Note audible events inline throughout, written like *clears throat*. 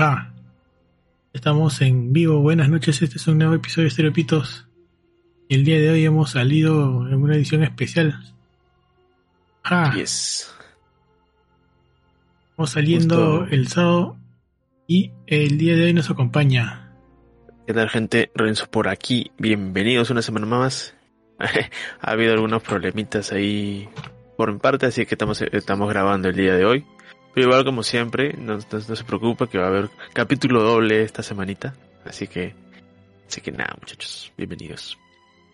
Ah, estamos en vivo. Buenas noches, este es un nuevo episodio de Estereopitos. Y el día de hoy hemos salido en una edición especial. Ah, Yes. estamos saliendo Justo. el sábado y el día de hoy nos acompaña. ¿Qué tal, gente? Renzo por aquí. Bienvenidos una semana más. *laughs* ha habido algunos problemitas ahí por mi parte, así que estamos, estamos grabando el día de hoy. Igual, como siempre, no, se preocupe que va a haber capítulo doble esta semanita. Así que, así que nada, muchachos. Bienvenidos.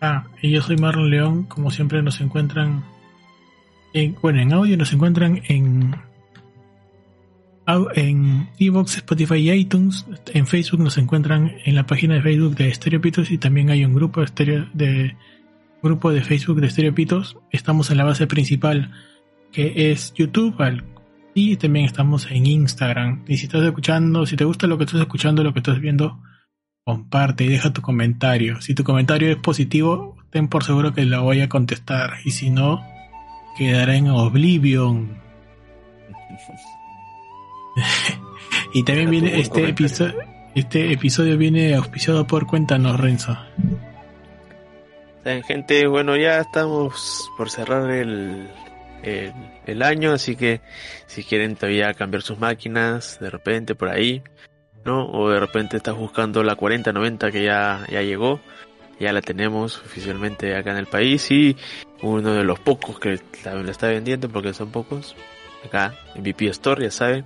Ah, y yo soy Marlon León. Como siempre nos encuentran en, bueno, en audio nos encuentran en en Evox, Spotify y iTunes. En Facebook nos encuentran en la página de Facebook de Estereopitos y también hay un grupo de estereo, de grupo de Facebook de Estereopitos. Estamos en la base principal que es YouTube al- y también estamos en Instagram. Y si estás escuchando, si te gusta lo que estás escuchando, lo que estás viendo, comparte y deja tu comentario. Si tu comentario es positivo, ten por seguro que lo voy a contestar. Y si no, quedará en Oblivion. *laughs* Y también viene este episodio. Este episodio viene auspiciado por Cuéntanos, Renzo. Gente, bueno, ya estamos por cerrar el, el, año, así que si quieren todavía cambiar sus máquinas, de repente por ahí, ¿no? O de repente estás buscando la 4090 que ya, ya llegó, ya la tenemos oficialmente acá en el país y uno de los pocos que la, la está vendiendo, porque son pocos, acá en VP Store, ya saben.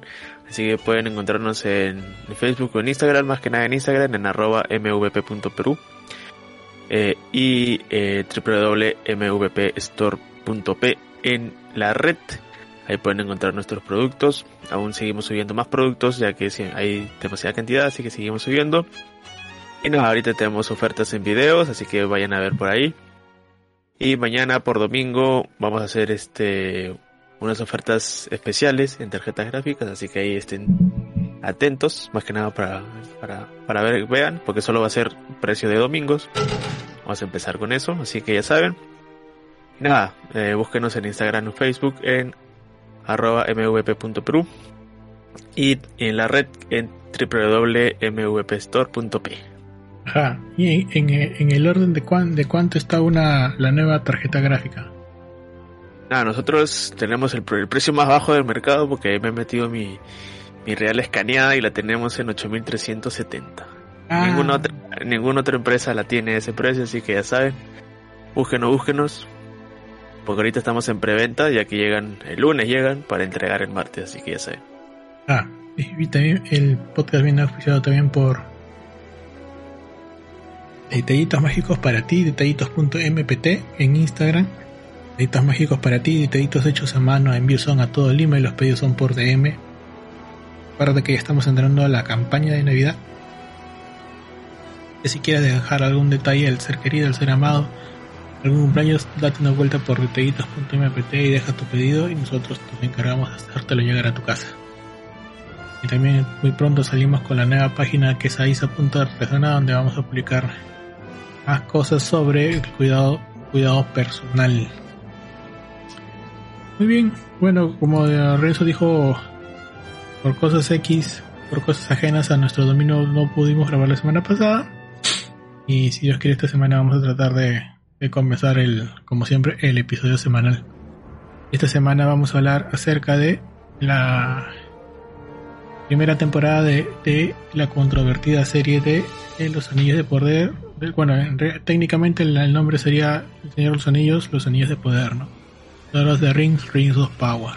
Así que pueden encontrarnos en, Facebook o en Instagram, más que nada en Instagram, en arroba mvp.peru eh, y eh, en la red. Ahí pueden encontrar nuestros productos. Aún seguimos subiendo más productos ya que hay demasiada cantidad, así que seguimos subiendo. Y nada, ahorita tenemos ofertas en videos, así que vayan a ver por ahí. Y mañana por domingo vamos a hacer este unas ofertas especiales en tarjetas gráficas, así que ahí estén atentos, más que nada para, para, para ver, vean, porque solo va a ser precio de domingos. Vamos a empezar con eso, así que ya saben. Nada, eh, búsquenos en Instagram o Facebook en arroba mvp.peru y en la red en www.mvpstore.p. Ajá. Y en, el orden de, cuán, de cuánto está una la nueva tarjeta gráfica. Nada, nosotros tenemos el, pre- el precio más bajo del mercado porque ahí me he metido mi, mi real escaneada y la tenemos en 8370. Ah, Ninguna, otra, ninguna otra empresa la tiene a ese precio, así que ya saben. Búsquenos, búsquenos. Porque ahorita estamos en preventa, ya que llegan, el lunes llegan para entregar el martes, así que ya saben. Ah, y también el podcast viene auspiciado también por Detallitos Mágicos para ti, detallitos.mpt en Instagram. Detallitos Mágicos para ti, detallitos hechos a mano, envíos son a todo Lima y los pedidos son por DM. Recuerda que ya estamos entrando a la campaña de Navidad. Si quieres dejar algún detalle al ser querido, al ser amado, algún cumpleaños, date una vuelta por detallitos.mpt y deja tu pedido y nosotros nos encargamos de hacértelo llegar a tu casa. Y también muy pronto salimos con la nueva página que es aisa.artesana donde vamos a publicar más cosas sobre el cuidado, cuidado personal. Muy bien, bueno, como Renzo dijo, por cosas X, por cosas ajenas a nuestro dominio no pudimos grabar la semana pasada. Y si Dios quiere esta semana vamos a tratar de, de comenzar el, como siempre, el episodio semanal. Esta semana vamos a hablar acerca de la primera temporada de, de la controvertida serie de, de Los Anillos de Poder. De- Bueno, técnicamente el, nombre sería El Señor de los Anillos, Los Anillos de Poder, ¿no? Lord the Rings, Rings of Power.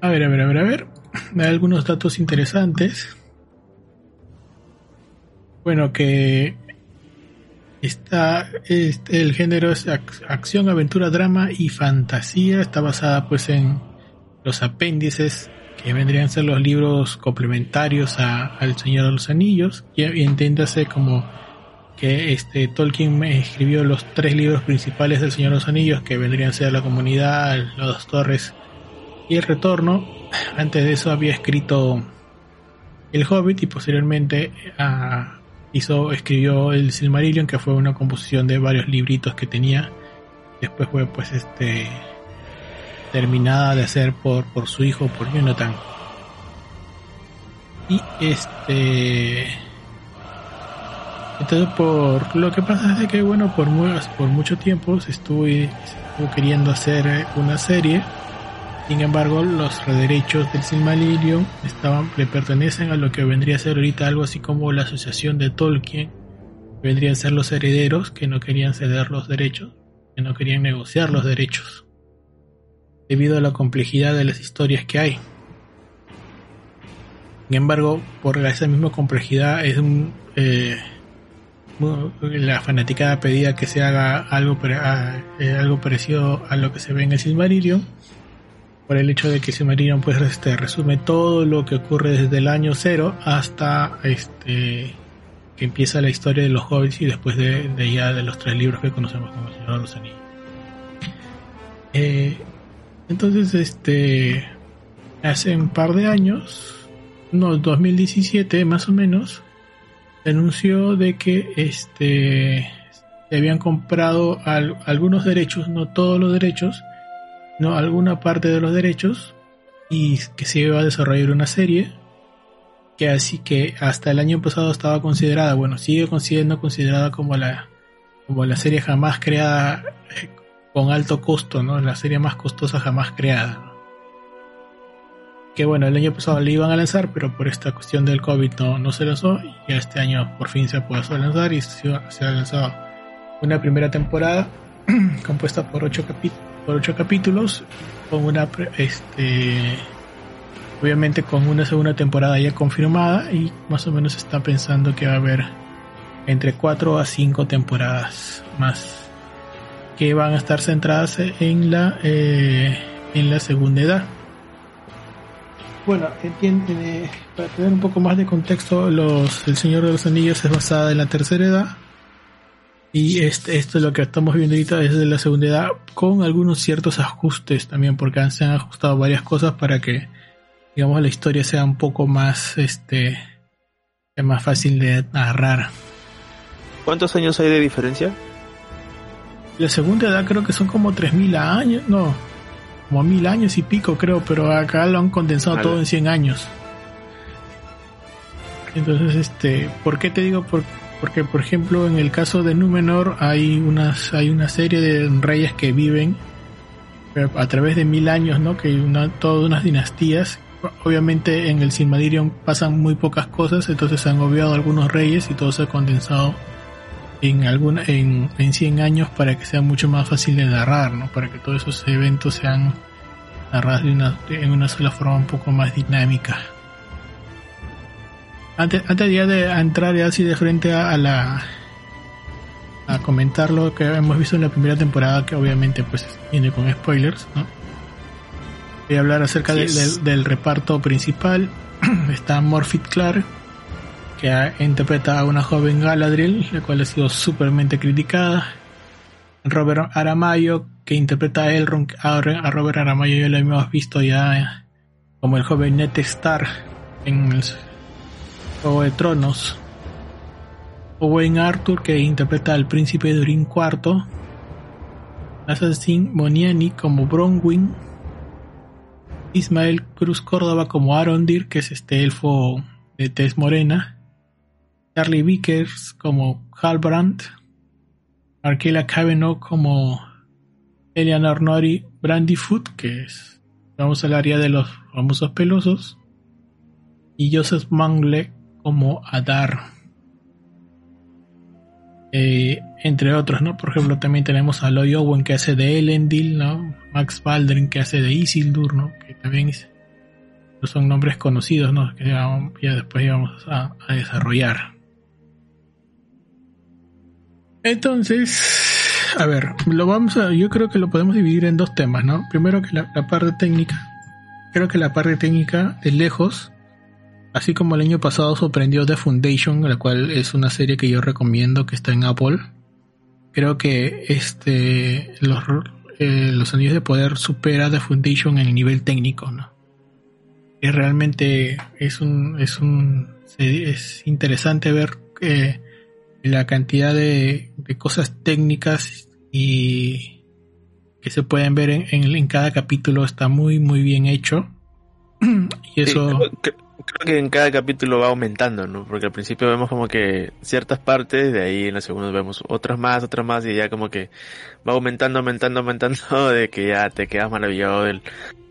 A ver, a ver, a ver, a ver. *clears throat* Hay algunos datos interesantes. Bueno, que está este, el género es ac- acción, aventura, drama y fantasía. Está basada pues en los apéndices que vendrían a ser los libros complementarios a, al Señor de los Anillos. Y, y entiéndase como que este Tolkien escribió los tres libros principales del Señor de los Anillos, que vendrían a ser La Comunidad, Las Dos Torres y El Retorno. Antes de eso había escrito El Hobbit y posteriormente ah, hizo, escribió El Silmarillion, que fue una composición de varios libritos que tenía. Después fue pues este terminada de hacer por, por su hijo, por Jonathan. Y este. Entonces, por lo que pasa es que, bueno, por, por mucho tiempo se estuvo, estuvo queriendo hacer una serie. Sin embargo, los derechos del Silmarillion le pertenecen a lo que vendría a ser ahorita algo así como la asociación de Tolkien. Vendrían a ser los herederos que no querían ceder los derechos, que no querían negociar los derechos. Debido a la complejidad de las historias que hay. Sin embargo, por esa misma complejidad es un, eh, la fanaticada pedía que se haga algo, eh, algo parecido a lo que se ve en el Silmarillion por el hecho de que Silmarillion pues este, resume todo lo que ocurre desde el año cero hasta este que empieza la historia de los hobbits y después de, ya de los tres libros que conocemos como el Señor de los Anillos. Eh, entonces, este hace un par de años, no, 2017 más o menos, anunció de que este se habían comprado algunos derechos, no todos los derechos, no alguna parte de los derechos y que se iba a desarrollar una serie que así que hasta el año pasado estaba considerada, bueno, sigue siendo considerada como la como la serie jamás creada eh, con alto costo, ¿no? La serie más costosa jamás creada que bueno, el año pasado le iban a lanzar, pero por esta cuestión del COVID no, no se lanzó y este año por fin se pudo lanzar y se, ha lanzado una primera temporada *clears throat* compuesta por ocho, por ocho capítulos con una este obviamente con una segunda temporada ya confirmada y más o menos está pensando que va a haber entre cuatro a cinco temporadas más que van a estar centradas en la eh, en la segunda edad bueno, entiende, para tener un poco más de contexto, los, El Señor de los Anillos es basada en la tercera edad. Y este, esto es lo que estamos viendo ahorita desde la segunda edad, con algunos ciertos ajustes también, porque se han ajustado varias cosas para que, digamos, la historia sea un poco más, este, más fácil de narrar. ¿Cuántos años hay de diferencia? La segunda edad creo que son como 3.000 años, no, como mil años y pico creo, pero acá lo han condensado todo en 100 años. Entonces, este, ¿por qué te digo? Porque, por ejemplo, en el caso de Númenor hay unas, hay una serie de reyes que viven a través de mil años, ¿no? Que una, todas unas dinastías. Obviamente en el Silmarillion pasan muy pocas cosas, entonces se han obviado algunos reyes y todo se ha condensado en, alguna, en, en 100 años para que sea mucho más fácil de narrar, ¿no? Para que todos esos eventos sean narrados en una sola forma un poco más dinámica. Antes, antes ya de entrar así de frente a, la a comentar lo que hemos visto en la primera temporada, que obviamente pues viene con spoilers, ¿no? Voy a hablar acerca del, reparto principal. *clears throat* Está Morphy Clark, que interpreta a una joven Galadriel, la cual ha sido supermente criticada. Robert Aramayo, que interpreta a Elrond, a Robert Aramayo ya lo hemos visto ya como el joven Ned Stark en el Juego de Tronos. Owen Arthur, que interpreta al príncipe Durin IV. Assassin Moniani como Bronwyn. Ismael Cruz Córdoba como Arondir, que es este elfo de tez morena. Charlie Vickers como Halbrand, Arkela Cavanaugh como Eleanor Nori Brandyfoot, que es, vamos al área de los famosos pelosos, y Joseph Mangle como Adar. Eh, entre otros, ¿no? Por ejemplo, también tenemos a Lloyd Owen que hace de Elendil, ¿no? Max Baldwin que hace de Isildur, ¿no? Que también son nombres conocidos, ¿no? Que ya, después íbamos a desarrollar. Entonces, a ver, lo vamos a, yo creo que lo podemos dividir en dos temas, ¿no? Primero que la, parte técnica. Creo que la parte técnica de lejos, así como el año pasado sorprendió The Foundation, la cual es una serie que yo recomiendo que está en Apple. Creo que este los, eh, los anillos de poder supera The Foundation en el nivel técnico, ¿no? Es realmente es un es un es interesante ver que la cantidad de, cosas técnicas y que se pueden ver en, en, cada capítulo está muy muy bien hecho *clears throat* y eso creo que en cada capítulo va aumentando, ¿no? Porque al principio vemos como que ciertas partes, de ahí en la segunda vemos otras más, otras más, y ya como que va aumentando, aumentando, aumentando, *laughs* de que ya te quedas maravillado del,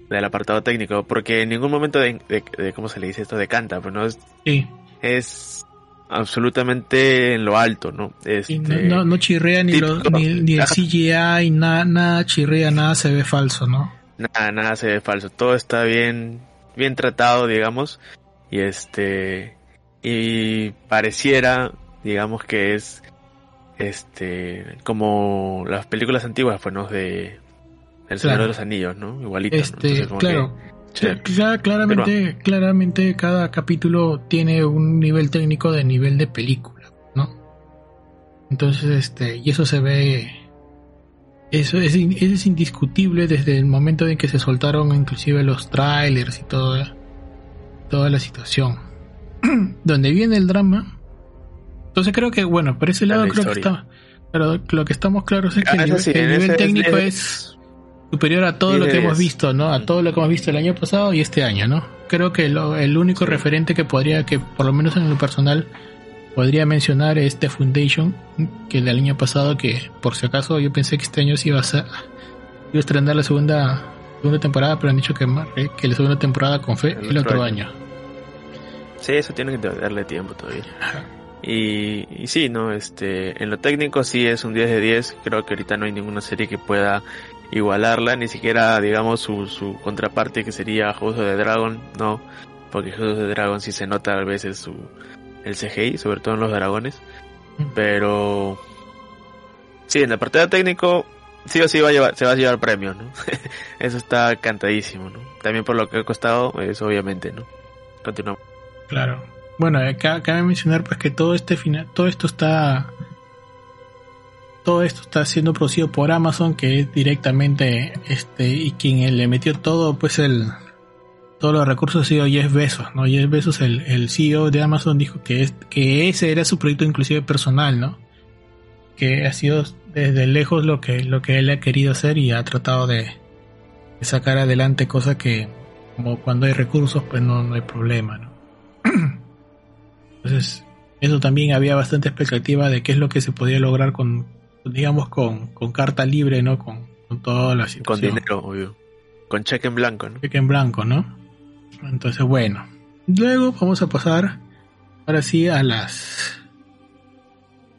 del apartado técnico, porque en ningún momento de, de, ¿cómo se le dice esto? De canta, pues no es, sí. es absolutamente en lo alto, ¿no? Este, no, no, chirrea ni, ni, ni, el CGI, nada, nada chirrea, nada se ve falso, ¿no? Nada, nada se ve falso, todo está bien, bien tratado, digamos, y este, y pareciera, digamos que es, este, como las películas antiguas, pues, ¿no? De El Señor de los Anillos, ¿no? Igualito, este, claro. claramente, claramente cada capítulo tiene un nivel técnico de nivel de película, ¿no? Entonces, este, y eso se ve, eso es, es indiscutible desde el momento en que se soltaron inclusive los trailers y todo, toda la situación. *clears throat* Donde viene el drama. Entonces creo que, bueno, por ese lado creo que está, pero lo que estamos claros es que el, nivel, técnico es superior a todo lo que hemos visto, ¿no? A todo lo que hemos visto el año pasado y este año, ¿no? Creo que lo, el único referente que podría, que por lo menos en lo personal, podría mencionar es The Foundation, que el año pasado, que por si acaso yo pensé que este año se iba a, ser, iba a estrenar la segunda, segunda temporada, pero han dicho que, que la segunda temporada con fe el, otro, año. Sí, eso tiene que darle tiempo todavía. Y, y, sí, ¿no? Este, en lo técnico sí es un 10 de 10. Creo que ahorita no hay ninguna serie que pueda igualarla, ni siquiera, digamos, su, su contraparte que sería of the Dragon, no, porque of the Dragon sí se nota a veces su, el CGI, sobre todo en los dragones, mm. pero sí, en la parte de técnico, sí o sí va a llevar, se va a llevar premio, ¿no? *laughs* Eso está cantadísimo, ¿no? También por lo que ha costado, es obviamente, ¿no? Continuamos. Claro. Bueno, cabe mencionar pues que todo este final, todo esto está todo esto está siendo producido por Amazon, que es directamente este y quien le metió todo, pues el todos los recursos ha sido Jeff Bezos, ¿no? Jeff Bezos, el, CEO de Amazon, dijo que, es, que ese era su proyecto inclusive personal, ¿no? Que ha sido desde lejos lo que, lo que él ha querido hacer y ha tratado de, sacar adelante cosas que, como cuando hay recursos, pues no, no hay problema, ¿no? *clears throat* Entonces, eso también había bastante expectativa de qué es lo que se podía lograr con, digamos, con, con carta libre, ¿no? Con, con toda la situación. Con dinero, obvio. Con cheque en blanco, ¿no? Cheque en blanco, ¿no? Entonces, bueno. Luego vamos a pasar, ahora sí, a las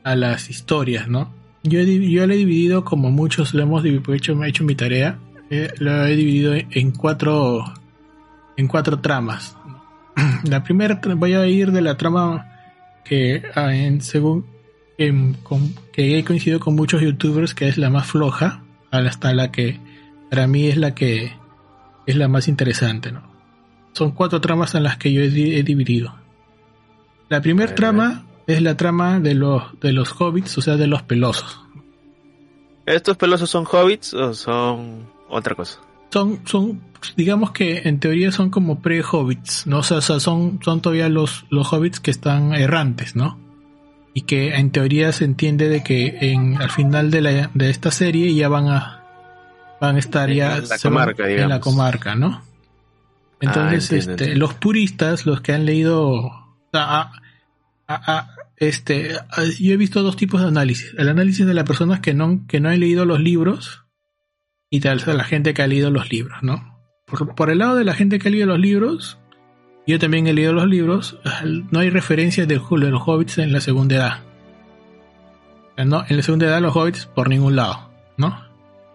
a las historias, ¿no? Yo, yo lo he dividido como muchos lo hemos hecho, he hecho mi tarea, eh, lo he dividido en cuatro en cuatro tramas. *clears throat* La primera voy a ir de la trama que ah, en, según que he coincidido con muchos youtubers que es la más floja hasta la que para mí es la que es la más interesante ¿no? son cuatro tramas en las que yo he, dividido. La primera trama es la trama de los de los hobbits o sea de los pelosos. Estos pelosos son hobbits o son otra cosa son son digamos que en teoría son como pre-hobbits, ¿no? O sea, son, son todavía los, los hobbits que están errantes, ¿no? y que en teoría se entiende de que en al final de, la, de esta serie ya van a van a estar ya en la, comarca, en la comarca, ¿no? Entonces, ah, este, los puristas, los que han leído, este, yo he visto dos tipos de análisis. El análisis de las personas que no, que no han leído los libros y tal, vez la gente que ha leído los libros, ¿no? Por, el lado de la gente que ha leído los libros, yo también he leído los libros, no hay referencias de, los hobbits en la segunda edad. No, en la segunda edad los hobbits por ningún lado, ¿no?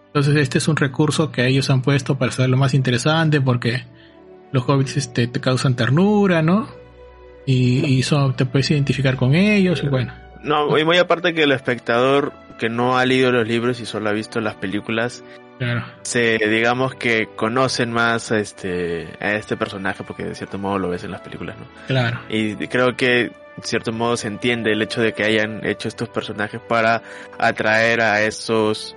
Entonces este es un recurso que ellos han puesto para ser lo más interesante porque los hobbits este, te causan ternura, ¿no? Y, te puedes identificar con ellos y bueno. No, y muy aparte que el espectador que no ha leído los libros y solo ha visto las películas, se digamos que conocen más a este a este personaje porque de cierto modo lo ves en las películas, ¿no? Claro. Y creo que de cierto modo se entiende el hecho de que hayan hecho estos personajes para atraer a esos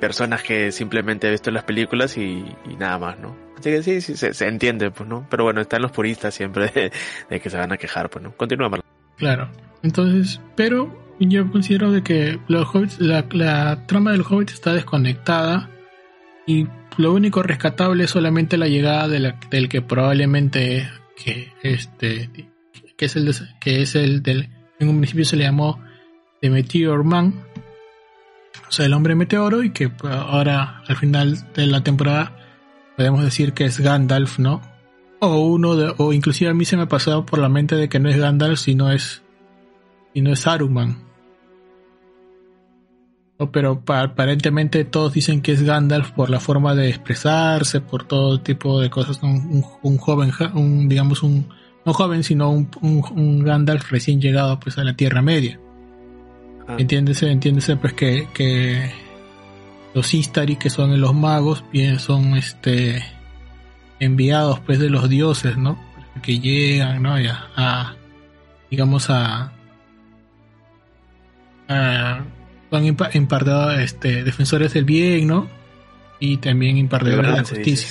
personas que simplemente he visto en las películas y, nada más, ¿no? Así que sí, sí se, entiende, pues, ¿no? Pero bueno, están los puristas siempre de, que se van a quejar, pues, ¿no? Continúa, Claro. Entonces, pero yo considero de que los hobbits, la, la trama del hobbit está desconectada y lo único rescatable es solamente la llegada de del que probablemente que este que es el que es el del en un principio se le llamó The Meteor Man o sea el hombre meteoro y que ahora al final de la temporada podemos decir que es Gandalf no o uno de, o inclusive a mí se me ha pasado por la mente de que no es Gandalf sino es sino es Saruman pero aparentemente todos dicen que es Gandalf por la forma de expresarse, por todo tipo de cosas. Un, joven, un, digamos, un, no joven, sino un, Gandalf recién llegado pues a la Tierra Media. Ah. Entiéndese, entiéndese pues que, que los Istari, que son los magos, bien son este enviados pues de los dioses, ¿no? Que llegan, ¿no? Ya, a, digamos a, a son impartidos este, defensores del bien, ¿no? Y también impartidores de la justicia.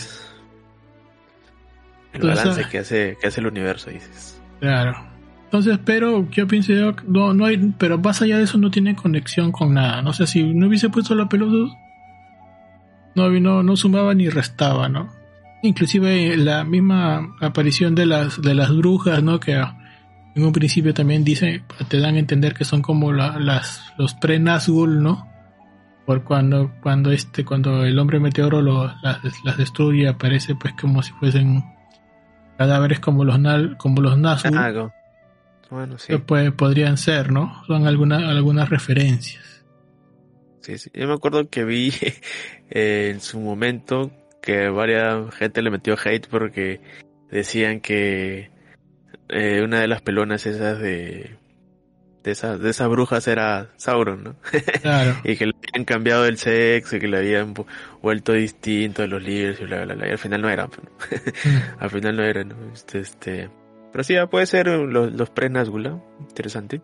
El balance que hace, que hace el universo, dices. Claro. Entonces, pero yo pienso, no, no hay, pero más allá de eso no tiene conexión con nada. No sé si no hubiese puesto la pelota, no, no, no sumaba ni restaba, ¿no? Inclusive la misma aparición de las, de las brujas, ¿no? Que en un principio también dice, te dan a entender que son como las, los pre-Nazgûl, ¿no? Por cuando, cuando este, cuando el hombre meteoro lo, las, las, destruye, aparece pues como si fuesen cadáveres como los, como los Nazgûl. Bueno, sí. Pues, podrían ser, ¿no? Son algunas, algunas referencias. Sí, sí. Yo me acuerdo que vi eh, *laughs* en su momento que varias gente le metió hate porque decían que eh, una de las pelonas esas de de esas de esas brujas era Sauron, ¿no? *laughs* Claro. y que le habían cambiado el sexo y que le habían vuelto distinto de los libros y bla bla bla. Y al final no eran, pues, mm. *laughs* al final no eran, Este, este, pero sí, puede ser los, los pre interesante.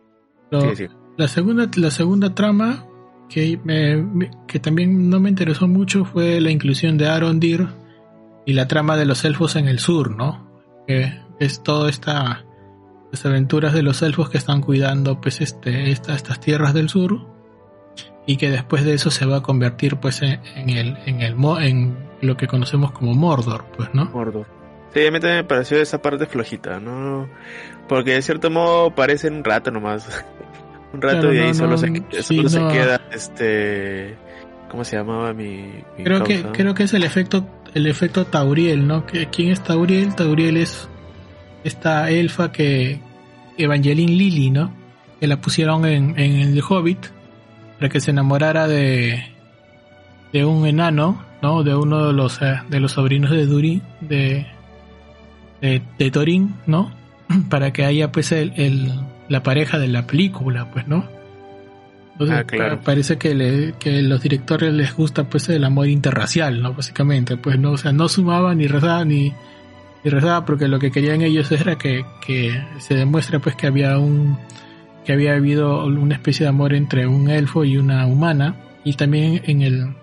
La segunda la segunda trama que me, que también no me interesó mucho fue la inclusión de Arondir y la trama de los elfos en el sur, ¿no? Que es toda esta las aventuras de los elfos que están cuidando pues este estas tierras del sur y que después de eso se va a convertir pues en, el en el en lo que conocemos como Mordor pues no Mordor. Sí a mí también me pareció esa parte flojita no porque de cierto modo parece un rato nomás. *laughs* Un rato y ahí solo, se, solo se queda este cómo se llamaba mi, creo que creo que es el efecto el efecto Tauriel no quién es Tauriel Tauriel es esta elfa que Evangeline Lily, ¿no? Que la pusieron en, en el Hobbit para que se enamorara de de un enano, ¿no? De uno de los eh, de los sobrinos de Durin, de de, de Thorin, ¿no? *clears throat* para que haya pues el, la pareja de la película, pues, ¿no? Entonces, ah, claro. parece que, le, que los directores les gusta pues el amor interracial, ¿no? Básicamente, pues no, o sea, no sumaba ni rezaba ni, y rezaba porque lo que querían ellos era que, que se demuestre pues que había un que había habido una especie de amor entre un elfo y una humana. Y también en el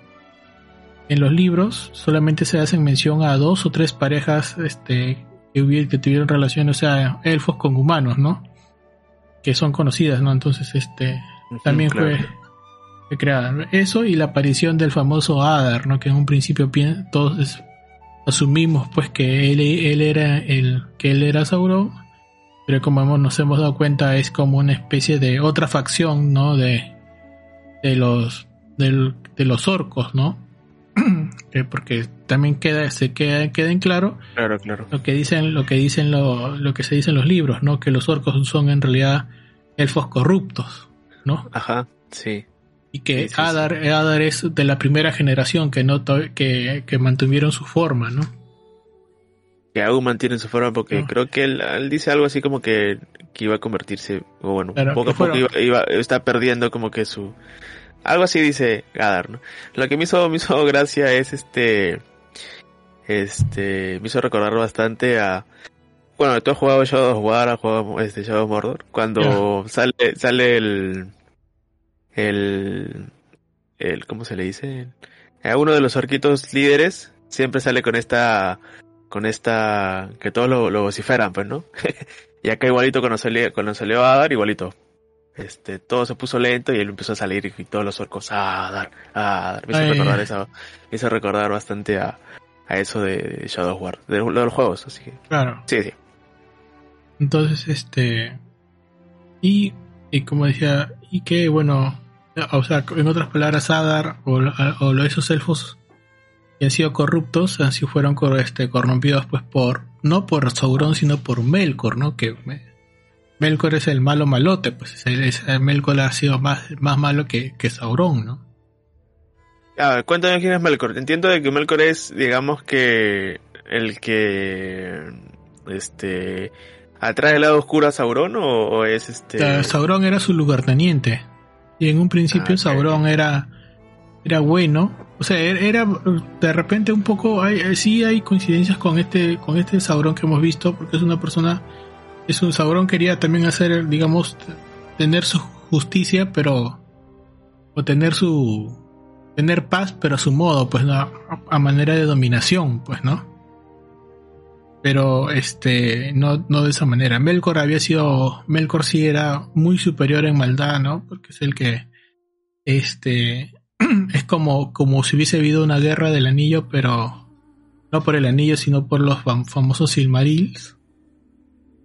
en los libros solamente se hacen mención a dos o tres parejas este que, que tuvieron relaciones o sea elfos con humanos no que son conocidas no entonces este también fue, creada. Eso y la aparición del famoso Adar no que en un principio todos asumimos pues que él, él era el que él era Sauron pero como nos hemos dado cuenta es como una especie de otra facción no de de los de, los orcos no *clears throat* porque también queda se queda queda en claro claro claro. lo que dicen lo que dicen lo, lo que se dice en los libros no que los orcos son en realidad elfos corruptos no ajá sí y que Adar, Adar es de la primera generación que, no que, que mantuvieron su forma, ¿no? Que aún mantienen su forma porque creo que él, dice algo así como que, que, iba a convertirse, o bueno, poco a poco iba, está perdiendo como que su... Algo así dice Adar, ¿no? Lo que me hizo, me hizo *laughs* gracia es este... Este... Me hizo recordar bastante a... Bueno, tú has jugado Shadow of War, has jugado este, Shadow of Mordor. Cuando sale, sale el el, el ¿cómo se le dice? A uno de los orquitos líderes siempre sale con esta, con esta, que todos lo, lo vociferan, pues, ¿no? *laughs* y acá igualito cuando salió, cuando salió Adar, igualito. Este, todo se puso lento y él empezó a salir y, todos los orcos, Adar, Adar. Me hizo recordar eso, me hizo recordar bastante a, a eso de, Shadow War, de, de, los juegos, así que. Claro. Sí, sí. Entonces, este. Y, y como decía, y que bueno, o sea, en otras palabras, Adar o, o esos elfos que han sido corruptos, han sido fueron este, corrompidos pues por, no por Sauron, sino por Melkor, ¿no? Que Melkor es el malo malote, pues Melkor ha sido más, más malo que, que Sauron, ¿no? A ver, cuéntame quién es Melkor. Entiendo de que Melkor es, digamos que, el que, este, atrae el lado oscuro a Sauron o, es este... Sauron era su lugarteniente. Y en un principio ah, Sauron era, era bueno. O sea, er, era de repente un poco, hay, sí hay coincidencias con este, con este Sauron que hemos visto, porque es una persona es un Sauron quería también hacer, digamos, tener su justicia, pero o tener su tener paz, pero a su modo, pues a, a manera de dominación, pues, ¿no? Pero este no no de esa manera. Melkor había sido Melkor sí era muy superior en maldad, ¿no? Porque es el que este *clears throat* es como como si hubiese habido una guerra del anillo, pero no por el anillo, sino por los famosos Silmarils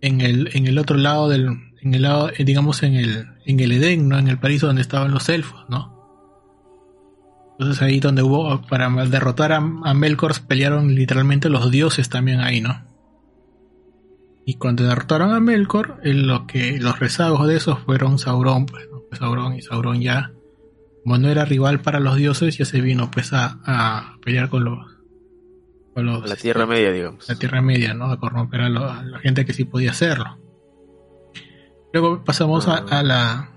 en el, en el otro lado del, en el lado, eh, digamos en el, en el Edén, ¿no? En el paraíso donde estaban los elfos, ¿no? Entonces ahí donde hubo, para derrotar a, a Melkor pelearon literalmente los dioses también ahí, ¿no? Y cuando derrotaron a Melkor, lo que, los rezagos de esos fueron Sauron, pues, Sauron y Sauron ya, como no era rival para los dioses, ya se vino pues a, a pelear con los, la Tierra Media, digamos. La Tierra Media, ¿no? A corromper a, la gente que sí podía hacerlo. Luego pasamos a, la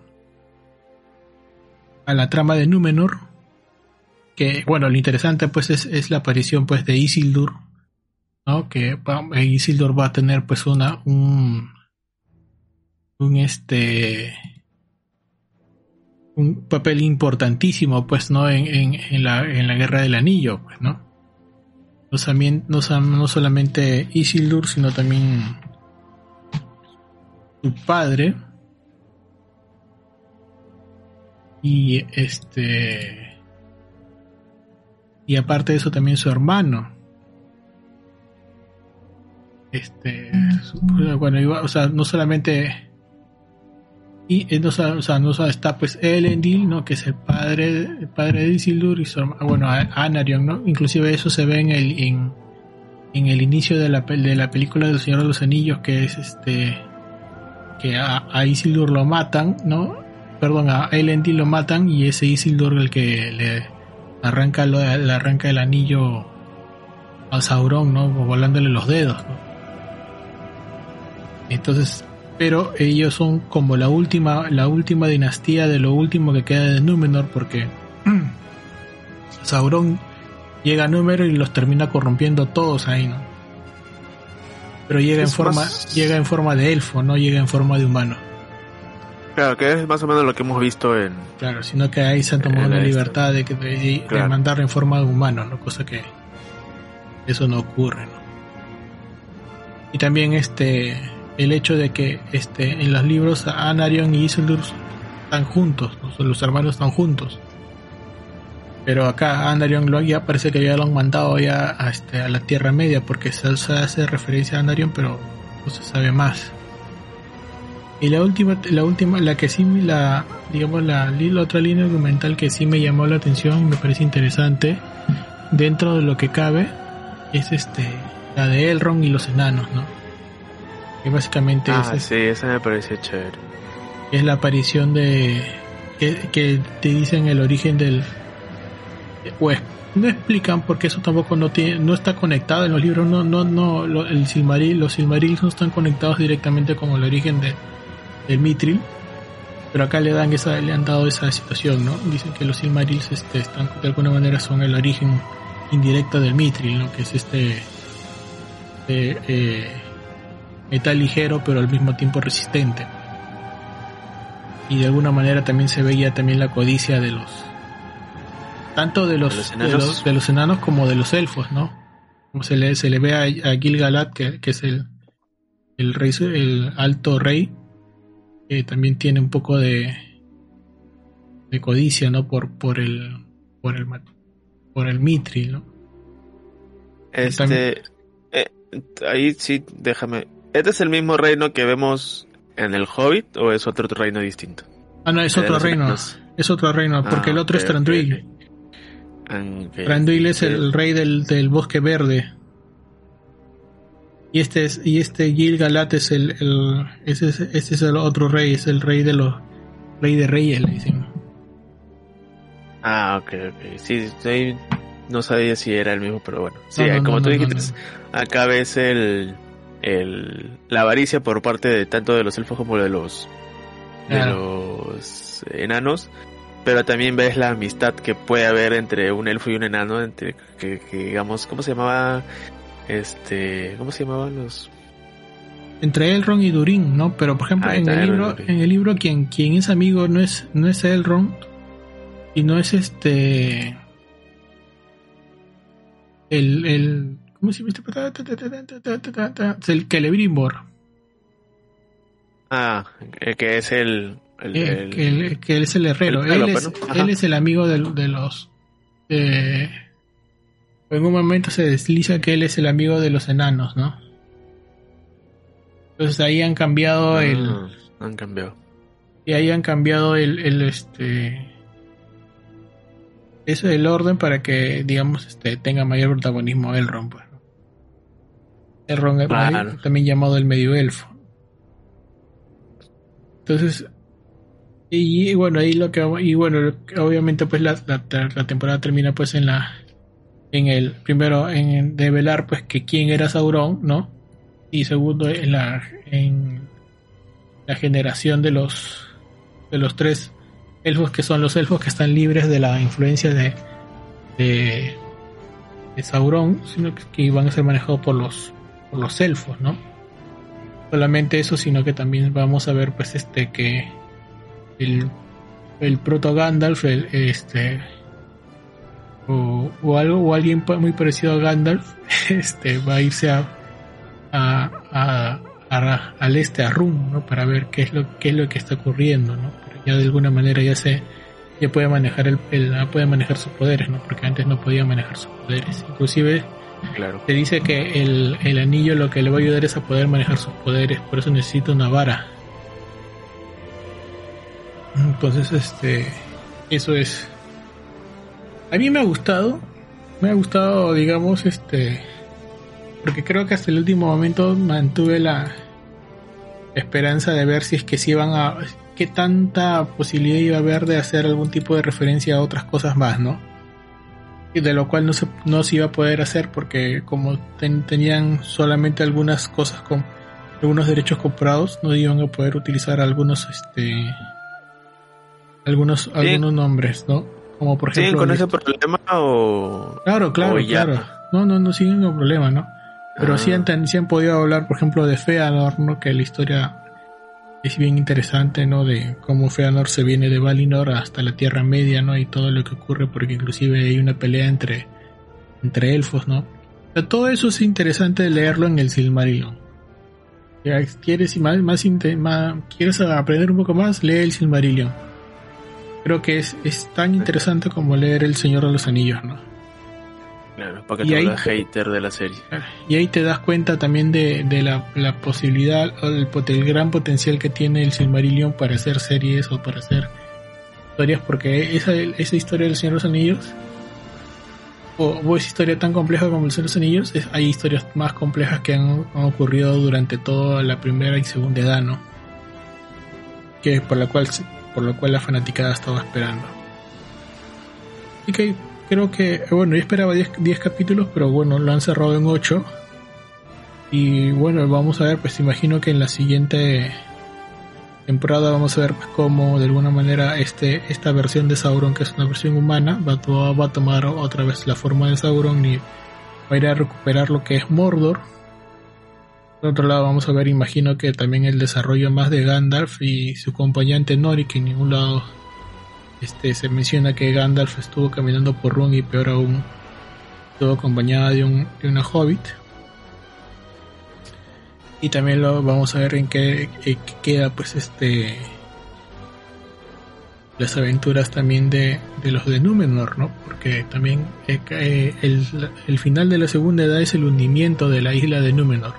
a la trama de Númenor, que bueno, lo interesante pues es, la aparición pues de Isildur, ¿no? Que Isildur va a tener pues una un un este un papel importantísimo pues no en, en, la, en la guerra del anillo pues no no, no solamente Isildur, sino también su padre. Y este. Y aparte de eso, también su hermano. Este. bueno, o sea, no solamente y eh, no, o sea, no está pues Elendil, ¿no? Que es el padre, el padre de Isildur y su, ah, bueno, Anarion, ¿no? Inclusive eso se ve en el, en, en el inicio de la, de la película del Señor de los Anillos, que es este, que a, Isildur lo matan, ¿no? Perdón, a Elendil lo matan y ese Isildur el que le arranca, le arranca el anillo a Sauron, ¿no? Volándole los dedos, ¿no? Entonces, pero ellos son como la última, la última dinastía de lo último que queda de Númenor, porque *clears throat* Sauron llega a Númenor y los termina corrompiendo todos ahí, ¿no? Pero llega en forma, llega en forma de elfo, no llega en forma de humano. Claro, que es más o menos lo que hemos visto en. Claro, sino que ahí se han tomado la libertad de, que, de, mandarlo en forma de humano, ¿no? Cosa que eso no ocurre, ¿no? Y también este el hecho de que este, en los libros Anarion y Isildur están juntos, los hermanos están juntos. Pero acá Anarion lo ya parece que ya lo han mandado ya a, este, a la Tierra Media porque se, hace referencia a Anarion, pero no se sabe más. Y la última, la última, la que sí la, digamos la, la otra línea argumental que sí me llamó la atención y me parece interesante dentro de lo que cabe es este la de Elrond y los enanos, ¿no? Que básicamente ah, es. sí, esa me pareció chévere. Es la aparición de. Que, te dicen el origen del. Pues no explican porque eso tampoco no tiene, no está conectado en los libros, no, no, no, el Silmaril, los Silmarils no están conectados directamente con el origen de, del Mitril, pero acá le dan esa, le han dado esa situación, ¿no? Dicen que los Silmarils este, están de alguna manera son el origen indirecto del Mitril, ¿no? Que es este eh, eh, metal ligero pero al mismo tiempo resistente. Y de alguna manera también se veía también la codicia de los tanto de los, de los, enanos como de los elfos, ¿no? Como se le, se le ve a, Gil-galad que, que, es el, el rey el alto rey que también tiene un poco de de codicia, ¿no? Por por el por el por el mitri, ¿no? Este eh, ahí sí déjame ¿Este es el mismo reino que vemos en el Hobbit o es otro reino distinto? Ah, no, es otro reino. Es otro reino, porque el otro es Tranduil. Tranduil es el rey del, del bosque verde. Y este es, y este Gil-galad es el, el ese es, este es el otro rey, es el rey de los rey de reyes, le dicen. Ah, ok, ok. Sí, no sabía si era el mismo, pero bueno. Sí, como tú dijiste, acá ves el, el, la avaricia por parte de tanto de los elfos como de los, de los enanos. Pero también ves la amistad que puede haber entre un elfo y un enano, entre que digamos, ¿cómo se llamaba? Este, ¿cómo se llamaban los? Entre Elrond y Durin, ¿no? Pero por ejemplo, en, el libro, en el libro quien, quien es amigo no es, no es Elrond y no es este el, el el Celebrimbor. Ah, que es el el, el, que, él es el herrero. él, es, él es el amigo de, de los eh, en un momento se desliza que él es el amigo de los enanos, ¿no? Entonces ahí han cambiado ah, el. Han cambiado. Y ahí han cambiado el, el este. Eso del orden para que, digamos, este, tenga mayor protagonismo Pues. Elrond también llamado el medio elfo. Entonces, y, bueno, ahí lo que y bueno, obviamente pues la, la temporada termina pues en la en el primero en develar pues que quién era Sauron, ¿no? Y segundo en la en la generación de los de los tres elfos que son los elfos que están libres de la influencia de de, Sauron, sino que, iban a ser manejados por los los elfos, ¿no? Solamente eso, sino que también vamos a ver pues este que el el proto Gandalf, el, este o, algo o alguien muy parecido a Gandalf *laughs* este va a irse a, a, al este a Rum ¿no? para ver qué es lo qué es lo que está ocurriendo ¿no? Pero ya de alguna manera ya se ya puede manejar el, puede manejar sus poderes no porque antes no podía manejar sus poderes inclusive claro. se dice que el, el anillo lo que le va a ayudar es a poder manejar sus poderes por eso necesita una vara entonces este eso es a mí me ha gustado, me ha gustado, digamos, este, porque creo que hasta el último momento mantuve la esperanza de ver si es que si iban a, qué tanta posibilidad iba a haber de hacer algún tipo de referencia a otras cosas más, ¿no? Y de lo cual no se, no se iba a poder hacer porque como tenían solamente algunas cosas con algunos derechos comprados, no iban a poder utilizar algunos, este, algunos, algunos nombres, ¿no? Como por ejemplo. ¿Siguen con ese problema o.? Claro, claro, claro. No, no, no siguen con problema, ¿no? Pero sí, han, ah. sí, han, podido hablar, por ejemplo, de Feanor, ¿no? Que la historia es bien interesante, ¿no? De cómo Feanor se viene de Valinor hasta la Tierra Media, ¿no? Y todo lo que ocurre, porque inclusive hay una pelea entre, entre elfos, ¿no? todo eso es interesante leerlo en el Silmarillion. ¿Quieres, más, más, más, ¿Quieres aprender un poco más? Lee el Silmarillion creo que es, es tan interesante como leer El Señor de los Anillos, ¿no? Claro, para que te ahí, hater de la serie. Y ahí te das cuenta también de, de la, la, posibilidad o el, el, gran potencial que tiene el Silmarillion para hacer series o para hacer historias, porque esa, esa historia del Señor de los Anillos, o, esa historia tan compleja como el Señor de los Anillos, es, hay historias más complejas que han, han, ocurrido durante toda la primera y segunda edad, ¿no? Que por la cual por lo cual la fanaticada estaba esperando. Y que creo que, bueno, yo esperaba 10 capítulos, pero bueno, lo han cerrado en 8. Y bueno, vamos a ver, pues imagino que en la siguiente temporada vamos a ver pues, cómo de alguna manera este, esta versión de Sauron, que es una versión humana, va, va a tomar otra vez la forma de Sauron y va a ir a recuperar lo que es Mordor por otro lado, vamos a ver, imagino que también el desarrollo más de Gandalf y su acompañante Nori, que en ningún lado este, se menciona que Gandalf estuvo caminando por Run y peor aún, estuvo acompañada de, un, de una hobbit. Y también lo vamos a ver en qué, queda pues este las aventuras también de, de, los de Númenor, ¿no? Porque también eh, eh, el, el, final de la segunda edad es el hundimiento de la isla de Númenor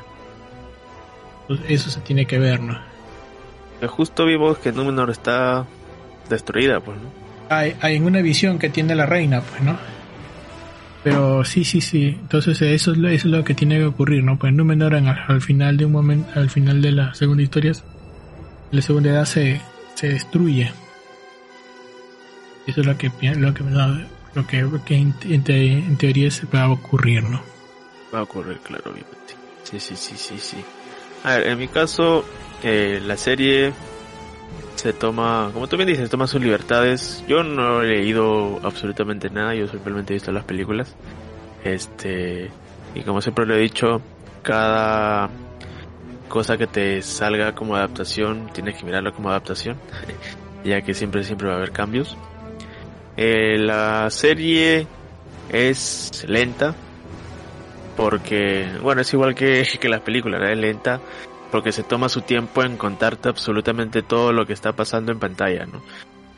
eso se tiene que ver, ¿no? Justo vimos que Númenor está destruida, pues, ¿no? Hay, hay una visión que tiene la reina, pues, ¿no? Pero sí, sí, sí. Entonces eso es lo, eso es lo que tiene que ocurrir, ¿no? Pues Númenor en, al final de un momento, al final de la segunda historia, la segunda edad se, se destruye. Eso es lo que lo que lo que, que en, en, en, teoría se va a ocurrir, ¿no? Va a ocurrir, claro, obviamente. Sí, sí, sí, sí, sí. A ver, en mi caso, eh, la serie se toma, como tú bien dices, toma sus libertades. Yo no he leído absolutamente nada, yo simplemente he visto las películas. Este, y como siempre lo he dicho, cada cosa que te salga como adaptación, tienes que mirarlo como adaptación, *laughs* ya que siempre, siempre va a haber cambios. Eh, la serie es lenta, porque, bueno, es igual que, *laughs* que las películas, es lenta porque se toma su tiempo en contarte absolutamente todo lo que está pasando en pantalla, ¿no?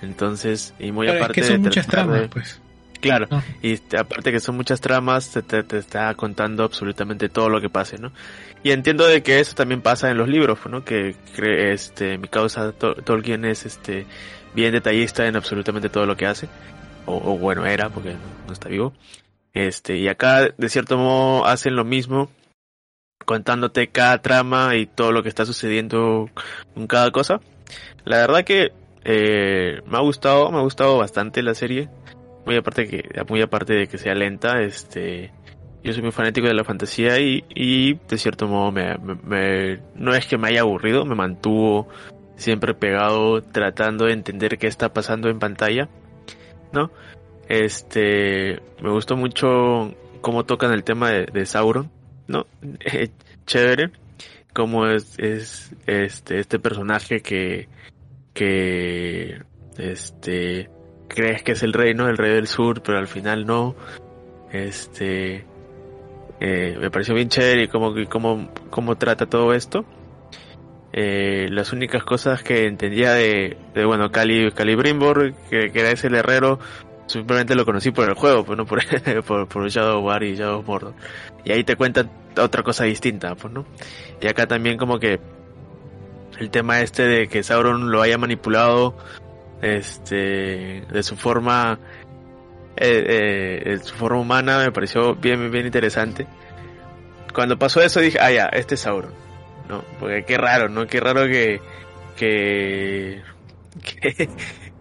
Entonces, y muy aparte son muchas tramas, pues. Claro, y aparte que son muchas tramas, te, te, está contando absolutamente todo lo que pase, ¿no? Y entiendo de que eso también pasa en los libros, ¿no? Que, este, mi causa Tolkien es este bien detallista en absolutamente todo lo que hace, o, bueno era porque no está vivo. Este, y acá de cierto modo hacen lo mismo, contándote cada trama y todo lo que está sucediendo con cada cosa. La verdad que eh, me ha gustado, me ha gustado bastante la serie. Muy aparte que, muy aparte de que sea lenta, este, yo soy muy fanático de la fantasía y, y de cierto modo me, me, no es que me haya aburrido, me mantuvo siempre pegado tratando de entender qué está pasando en pantalla, ¿no? Este, me gustó mucho cómo tocan el tema de Sauron, ¿no? Eh, chévere como es, es este este personaje que que este crees que es el rey, ¿no? El rey del sur, pero al final no. Este eh, me pareció bien chévere y cómo, cómo, trata todo esto. Eh, las únicas cosas que entendía de, de bueno, Cali, Cali que, que, era ese herrero, simplemente lo conocí por el juego, pues no por, *laughs* por, por Shadow War y Shadow Mordor. Y ahí te cuentan otra cosa distinta, pues no. Y acá también como que el tema este de que Sauron lo haya manipulado este de su forma eh, eh, de su forma humana me pareció bien bien interesante cuando pasó eso dije ah ya este es Sauron no porque qué raro no qué raro que que *laughs* que,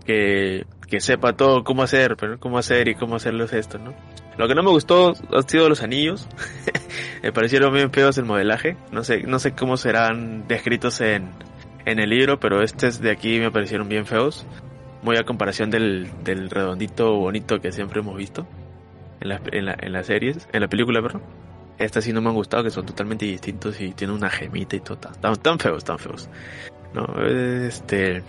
que que sepa todo cómo hacer, pero cómo hacer y cómo hacerlos esto, ¿no? Lo que no me gustó han sido los anillos. *laughs* me parecieron bien feos el modelaje. No sé, no sé cómo serán descritos en, en el libro, pero estos de aquí me parecieron bien feos. Muy a comparación del, del redondito bonito que siempre hemos visto en, la, en, la, en las series, en la película, perdón. Estas sí no me han gustado, que son totalmente distintos y tienen una gemita y todo. Tan, tan feos, tan feos. No, este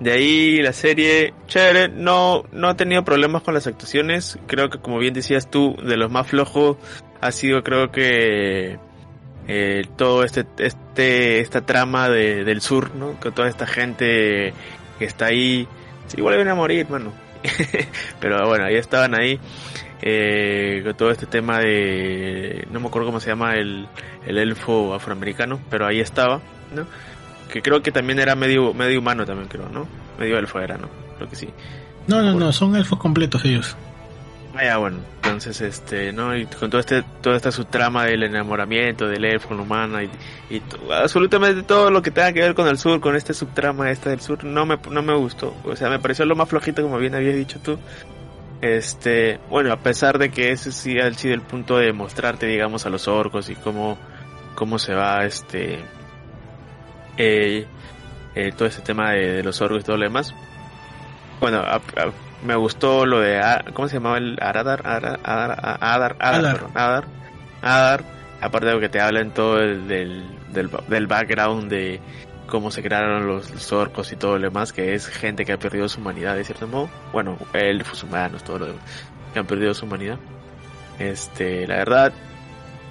de ahí la serie, chévere, no, no ha tenido problemas con las actuaciones. Creo que como bien decías tú, de los más flojos ha sido creo que eh, todo este, este, esta trama de, del sur, ¿no? Con toda esta gente que está ahí. igual vienen a morir, mano. *laughs* Pero bueno, ahí estaban ahí. Eh, con todo este tema de... No me acuerdo cómo se llama el, el elfo afroamericano, pero ahí estaba, ¿no? Que creo que también era medio medio humano también creo, ¿no? Medio elfo era, ¿no? Creo que sí. No, no, no, son elfos completos ellos. Ah, ya, bueno, entonces, este, ¿no? Y con todo este, toda esta subtrama del enamoramiento del elfo la humana y, y absolutamente todo lo que tenga que ver con el sur, con este subtrama esta del sur, no me, no me gustó. O sea, me pareció lo más flojito como bien habías dicho tú. Este, bueno, a pesar de que ese sí ha sido el punto de mostrarte, digamos, a los orcos y cómo, cómo se va, este, eh, eh, todo este tema de, los orgos y todo lo demás. Bueno, me gustó lo de, ¿cómo se llamaba el Aradar? Adar, Adar, Adar, Adar, Adar, aparte de que te hablan todo el, del, del, background de cómo se crearon los, orcos y todo lo demás, que es gente que ha perdido su humanidad de cierto modo. Bueno, elfos humanos, todo lo demás, que han perdido su humanidad. Este, la verdad,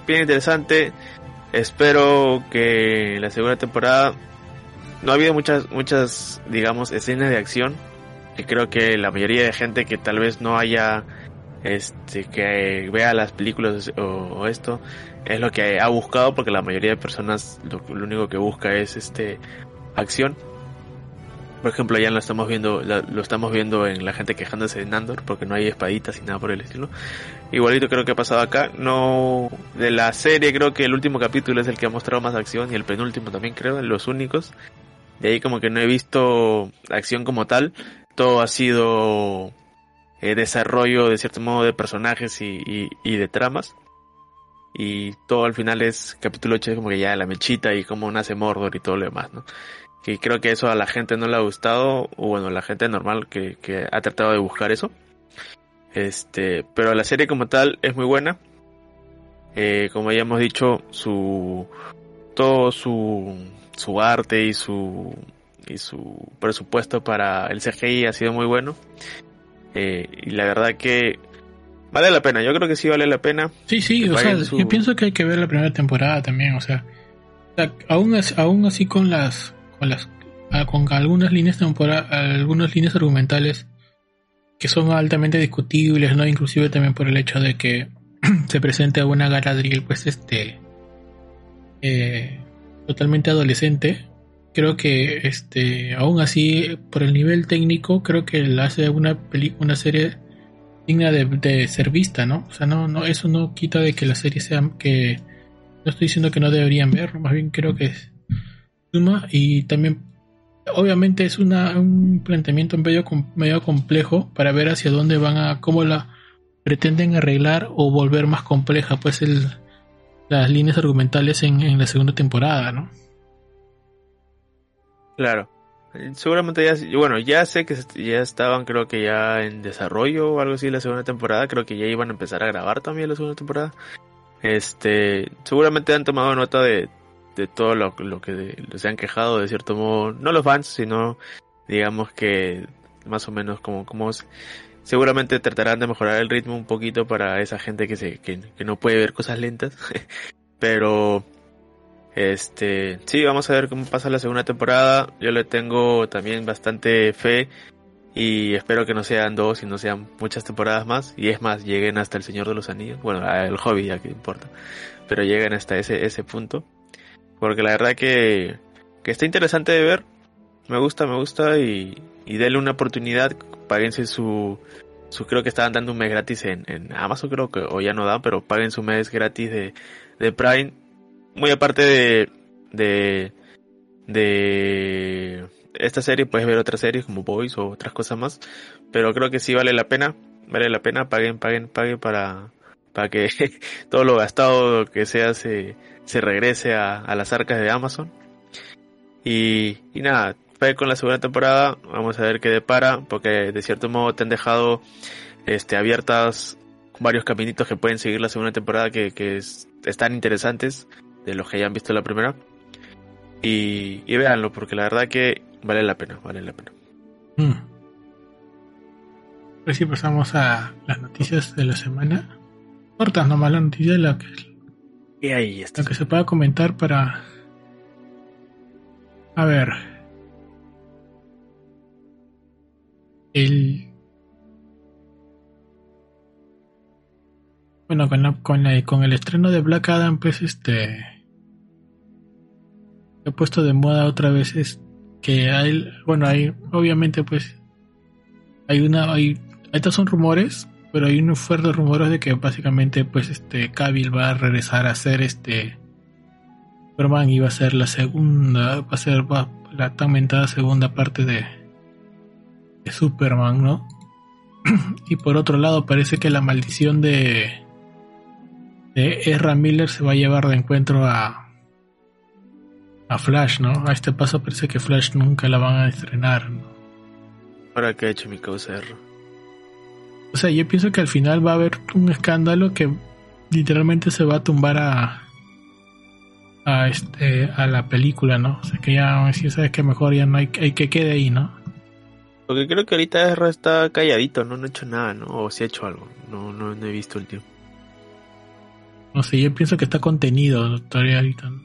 bien interesante. Espero que la segunda temporada no ha habido muchas, muchas, digamos, escenas de acción. Que creo que la mayoría de gente que tal vez no haya, este, que vea las películas o, esto, es lo que ha buscado porque la mayoría de personas lo, lo único que busca es este acción por ejemplo, ya lo estamos viendo, lo estamos viendo en la gente quejándose de Nandor porque no hay espaditas y nada por el estilo. Igualito creo que ha pasado acá. No, de la serie creo que el último capítulo es el que ha mostrado más acción y el penúltimo también creo, los únicos. De ahí como que no he visto acción como tal. Todo ha sido eh, desarrollo de cierto modo de personajes y, de tramas. Y todo al final es capítulo 8 es como que ya la mechita y cómo nace Mordor y todo lo demás, ¿no? Que creo que eso a la gente no le ha gustado, o bueno, la gente normal que, ha tratado de buscar eso. Este, pero la serie como tal es muy buena. Eh, como ya hemos dicho, su todo su, su arte y su y su presupuesto para el CGI ha sido muy bueno. Eh, y la verdad que vale la pena, yo creo que sí vale la pena. Sí, sí, o sea, yo pienso que hay que ver la primera temporada también, o sea, aún, aún así con las ah, con algunas líneas temporales, algunas líneas argumentales que son altamente discutibles, ¿no? Inclusive también por el hecho de que *clears throat* se presente a una Galadriel, pues este, eh, totalmente adolescente. Creo que, este, aún así, por el nivel técnico, creo que la hace una una serie digna de, ser vista, ¿no? O sea, no, no, eso no quita de que la serie sea, que, no estoy diciendo que no deberían ver, más bien creo que es, y también obviamente es una, un planteamiento medio, medio complejo para ver hacia dónde van a, cómo la pretenden arreglar o volver más compleja pues el, las líneas argumentales en, la segunda temporada, ¿no? Claro. Seguramente ya, bueno, ya sé que ya estaban creo que ya en desarrollo o algo así la segunda temporada, creo que ya iban a empezar a grabar también la segunda temporada. Este, seguramente han tomado nota de, de todo lo, que se han quejado de cierto modo, no los fans, sino digamos que más o menos como, como seguramente tratarán de mejorar el ritmo un poquito para esa gente que se que, no puede ver cosas lentas. *laughs* Pero este sí vamos a ver cómo pasa la segunda temporada. Yo le tengo también bastante fe y espero que no sean dos y no sean muchas temporadas más. Y es más lleguen hasta el Señor de los Anillos. Bueno el hobby ya que importa. Pero lleguen hasta ese ese punto porque la verdad que, que está interesante de ver. Me gusta, me gusta y, y denle una oportunidad. Páguense su, su creo que estaban dando un mes gratis en, en Amazon creo que o ya no dan, pero paguen su mes gratis de, de Prime. Muy aparte de, de, de esta serie, puedes ver otras series como Boys o otras cosas más. Pero creo que sí vale la pena. Vale la pena, paguen, paguen, paguen para, para que *laughs* todo lo gastado que sea se, se regrese a, las arcas de Amazon. Y, y nada, con la segunda temporada, vamos a ver qué depara, porque de cierto modo te han dejado este, abiertas varios caminitos que pueden seguir la segunda temporada que, que están interesantes de los que ya han visto la primera. Y, y véanlo, porque la verdad que vale la pena, vale la pena. Pues si pasamos a las noticias de la semana. Cortas nomás la noticia de la que y ahí está. Lo que se pueda comentar para. A ver. El. Bueno, con, con, con el estreno de Black Adam, pues este. He puesto de moda otra vez es que hay. Bueno, hay. Obviamente, pues. Hay una. Hay, estos son rumores pero hay unos fuertes rumores de que básicamente pues este Cavill va a regresar a ser este Superman y va a ser la segunda, va a ser la tan mentada segunda parte de, Superman, ¿no? *clears throat* y por otro lado parece que la maldición de de Ezra Miller se va a llevar de encuentro a a Flash, ¿no? A este paso parece que Flash nunca la van a estrenar, ¿no? ¿Para qué ha hecho mi causa o sea, yo pienso que al final va a haber un escándalo que literalmente se va a tumbar a a este a la película, ¿no? O sea que ya si sabes que mejor ya no hay, hay que quede ahí, ¿no? Porque creo que ahorita Ezra está calladito, ¿no? No ha hecho nada, ¿no? O si ha hecho algo. No, no, he visto el tío. No sé, yo pienso que está contenido todavía ahorita. ¿no?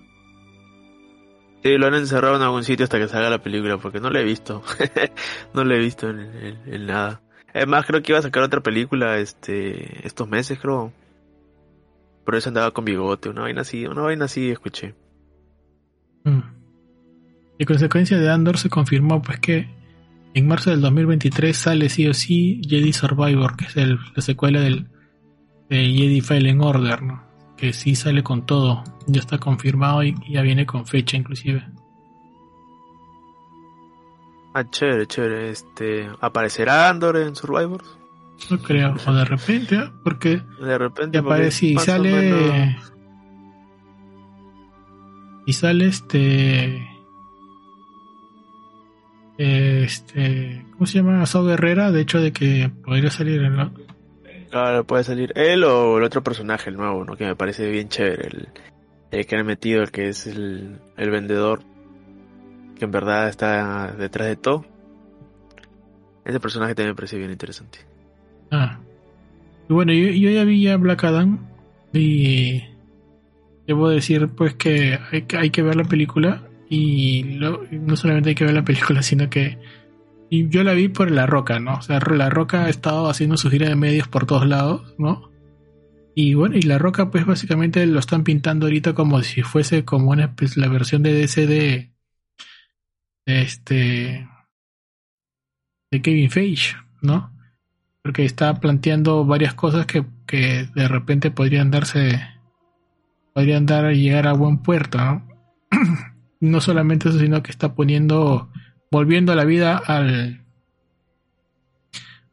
Sí, lo han encerrado en algún sitio hasta que salga la película, porque no lo he visto. *laughs* no lo he visto en nada. Además, creo que iba a sacar otra película este estos meses, creo. Por eso andaba con bigote, una vaina así, una vaina así escuché. Mm. Y consecuencia de Andor se confirmó pues que en marzo del 2023 sale sí o sí Jedi Survivor, que es el, la secuela del de Jedi Fallen Order, ¿no? Que sí sale con todo, ya está confirmado y ya viene con fecha inclusive. Ah, chévere, chévere. Este, ¿Aparecerá Andor en Survivor? No creo, o de repente, ¿eh? porque de repente aparece y sale y sale este este ¿cómo se llama? Sao Guerrera, de hecho de que podría salir en la... Claro, puede salir él o el otro personaje, el nuevo, ¿no? Que me parece bien chévere, el, el que han metido, el que es el, el vendedor, que en verdad está detrás de todo. Ese personaje también me parece bien interesante. Ah. Y bueno, yo, yo ya vi a Black Adam y debo decir pues que hay, hay que ver la película y no solamente hay que ver la película, *laughs* sino que y yo la vi por La Roca, ¿no? O sea, La Roca ha estado haciendo su gira de medios por todos lados, ¿no? Y bueno, y La Roca pues básicamente lo están pintando ahorita como si fuese como una pues, la versión de DC de, este de Kevin Feige, ¿no? porque está planteando varias cosas que, que de repente podrían darse, podrían dar a llegar a buen puerto, ¿no? *clears throat* no solamente eso, sino que está poniendo, volviendo a la vida al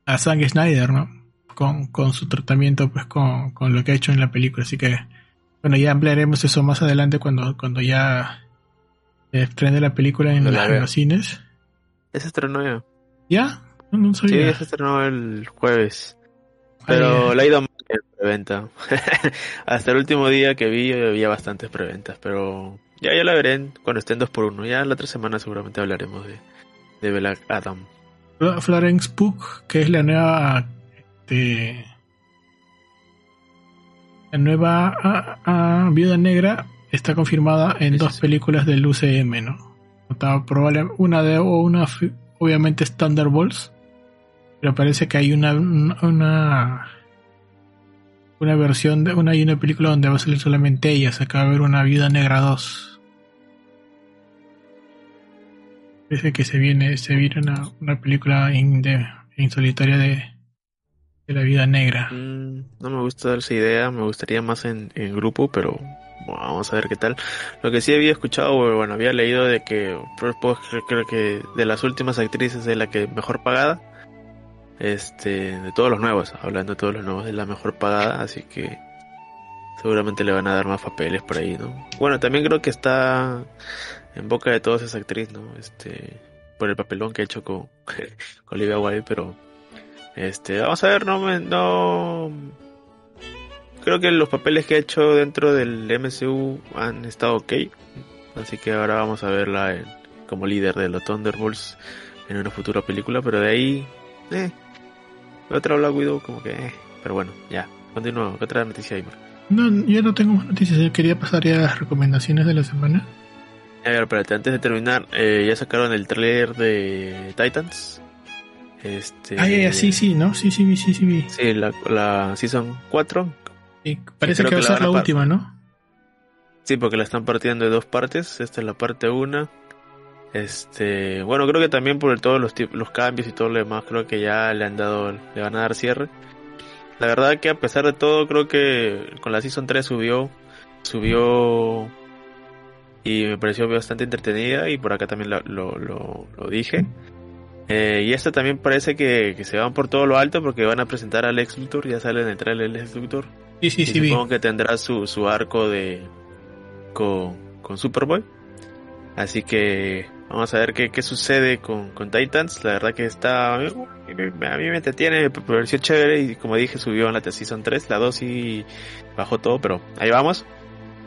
a Zack Snyder, ¿no? Con, con su tratamiento, pues con, con lo que ha hecho en la película. Así que, bueno, ya ampliaremos eso más adelante cuando, cuando ya estrene la película en, los cines. ¿Es estrenó ya? ¿Ya? Sí, se estrenó el jueves. Pero la ha ido mal en preventa. *laughs* Hasta el último día que vi había bastantes preventas, pero ya, ya la veré cuando estén dos por uno. Ya la otra semana seguramente hablaremos de, de Black Adam. Florence Pugh, que es la nueva este, la nueva ah, ah, Viuda Negra, está confirmada en dos películas del UCM, ¿no? Probablemente una de o una obviamente es Thunderbolts pero parece que hay una una una versión de una hay una película donde va a salir solamente ella, se acaba de ver una Viuda Negra 2. Parece que se viene se viene una, una película in, de, solitaria de, de la Vida Negra. Mm, no me gusta esa idea, me gustaría más en, en grupo, pero vamos a ver qué tal. Lo que sí había escuchado, bueno, había leído de que creo que de las últimas actrices es la que mejor pagada este, de todos los nuevos, hablando de todos los nuevos, es la mejor pagada, así que seguramente le van a dar más papeles por ahí, ¿no? Bueno, también creo que está en boca de todos esa actriz, ¿no? Este, por el papelón que ha hecho con, *laughs* Olivia Wilde, pero este, vamos a ver, no, no, creo que los papeles que ha hecho dentro del MCU han estado ok, así que ahora vamos a verla como líder de los Thunderbolts en una futura película, pero de ahí, eh, otra Black Widow, como que. Eh, pero bueno, ya. Continúo. ¿Qué otra noticia hay, No, yo no tengo más noticias. Yo quería pasar ya a las recomendaciones de la semana. A ver, espérate, antes de terminar, eh, ya sacaron el trailer de Titans. Este... Ah, ya, sí, sí, ¿no? Sí, sí, sí, sí, sí. Sí, la, la Season 4. Sí, parece que, va a ser la, última, ¿no? Sí, porque la están partiendo de dos partes. Esta es la parte 1 este, bueno, creo que también por todos los, los cambios y todo lo demás, creo que ya le han dado, le van a dar cierre. La verdad que a pesar de todo, creo que con la Season 3 subió, subió y me pareció bastante entretenida y por acá también lo, lo, lo, dije. Eh, y esta también parece que, que, se van por todo lo alto porque van a presentar al Lex Luthor, ya sale en el trailer el Lex Luthor. Sí, sí, sí. Supongo que tendrá su, su arco de con, con Superboy. Así que Vamos a ver qué, qué sucede con, con, Titans. La verdad que está. A mí, me entretiene, pareció chévere. Y como dije, subió en la Season 3. La 2 y bajó todo, pero ahí vamos.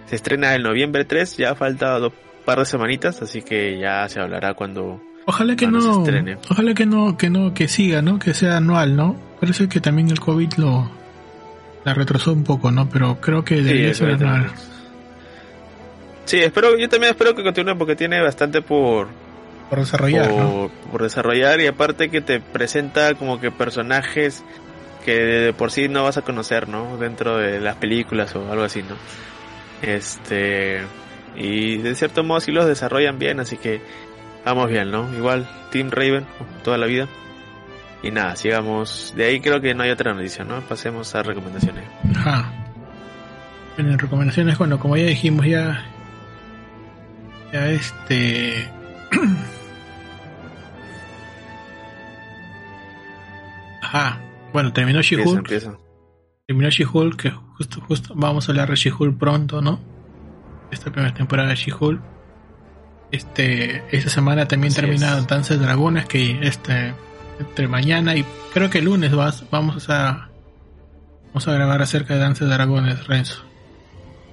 Se estrena el noviembre 3. Ya falta dos par de semanitas. Así que ya se hablará cuando. Ojalá que no. Ojalá que no, que no, que siga, ¿no? Que sea anual, ¿no? Parece que también el COVID lo. La retrasó un poco, ¿no? Pero creo que debería ser anual. Sí, espero, yo también espero que continúe porque tiene bastante por, por desarrollar. Por, desarrollar y aparte que te presenta como que personajes que de por sí no vas a conocer, ¿no? Dentro de las películas o algo así, ¿no? Este, y de cierto modo sí los desarrollan bien, así que vamos bien, ¿no? Igual, Team Raven, toda la vida. Y nada, sigamos. De ahí creo que no hay otra noticia, ¿no? Pasemos a recomendaciones. Ajá. En recomendaciones, bueno, como ya dijimos, ya. Ya este. *clears throat* Ajá. Bueno, terminó She-Hulk. Terminó She-Hulk, que justo, justo vamos a hablar de She-Hulk pronto, ¿no? Esta primera temporada de She-Hulk. Este, esta semana también termina Danza de Dragones, que este entre mañana y creo que el lunes vas, vamos a vamos a grabar acerca de Danza de Dragones, Renzo.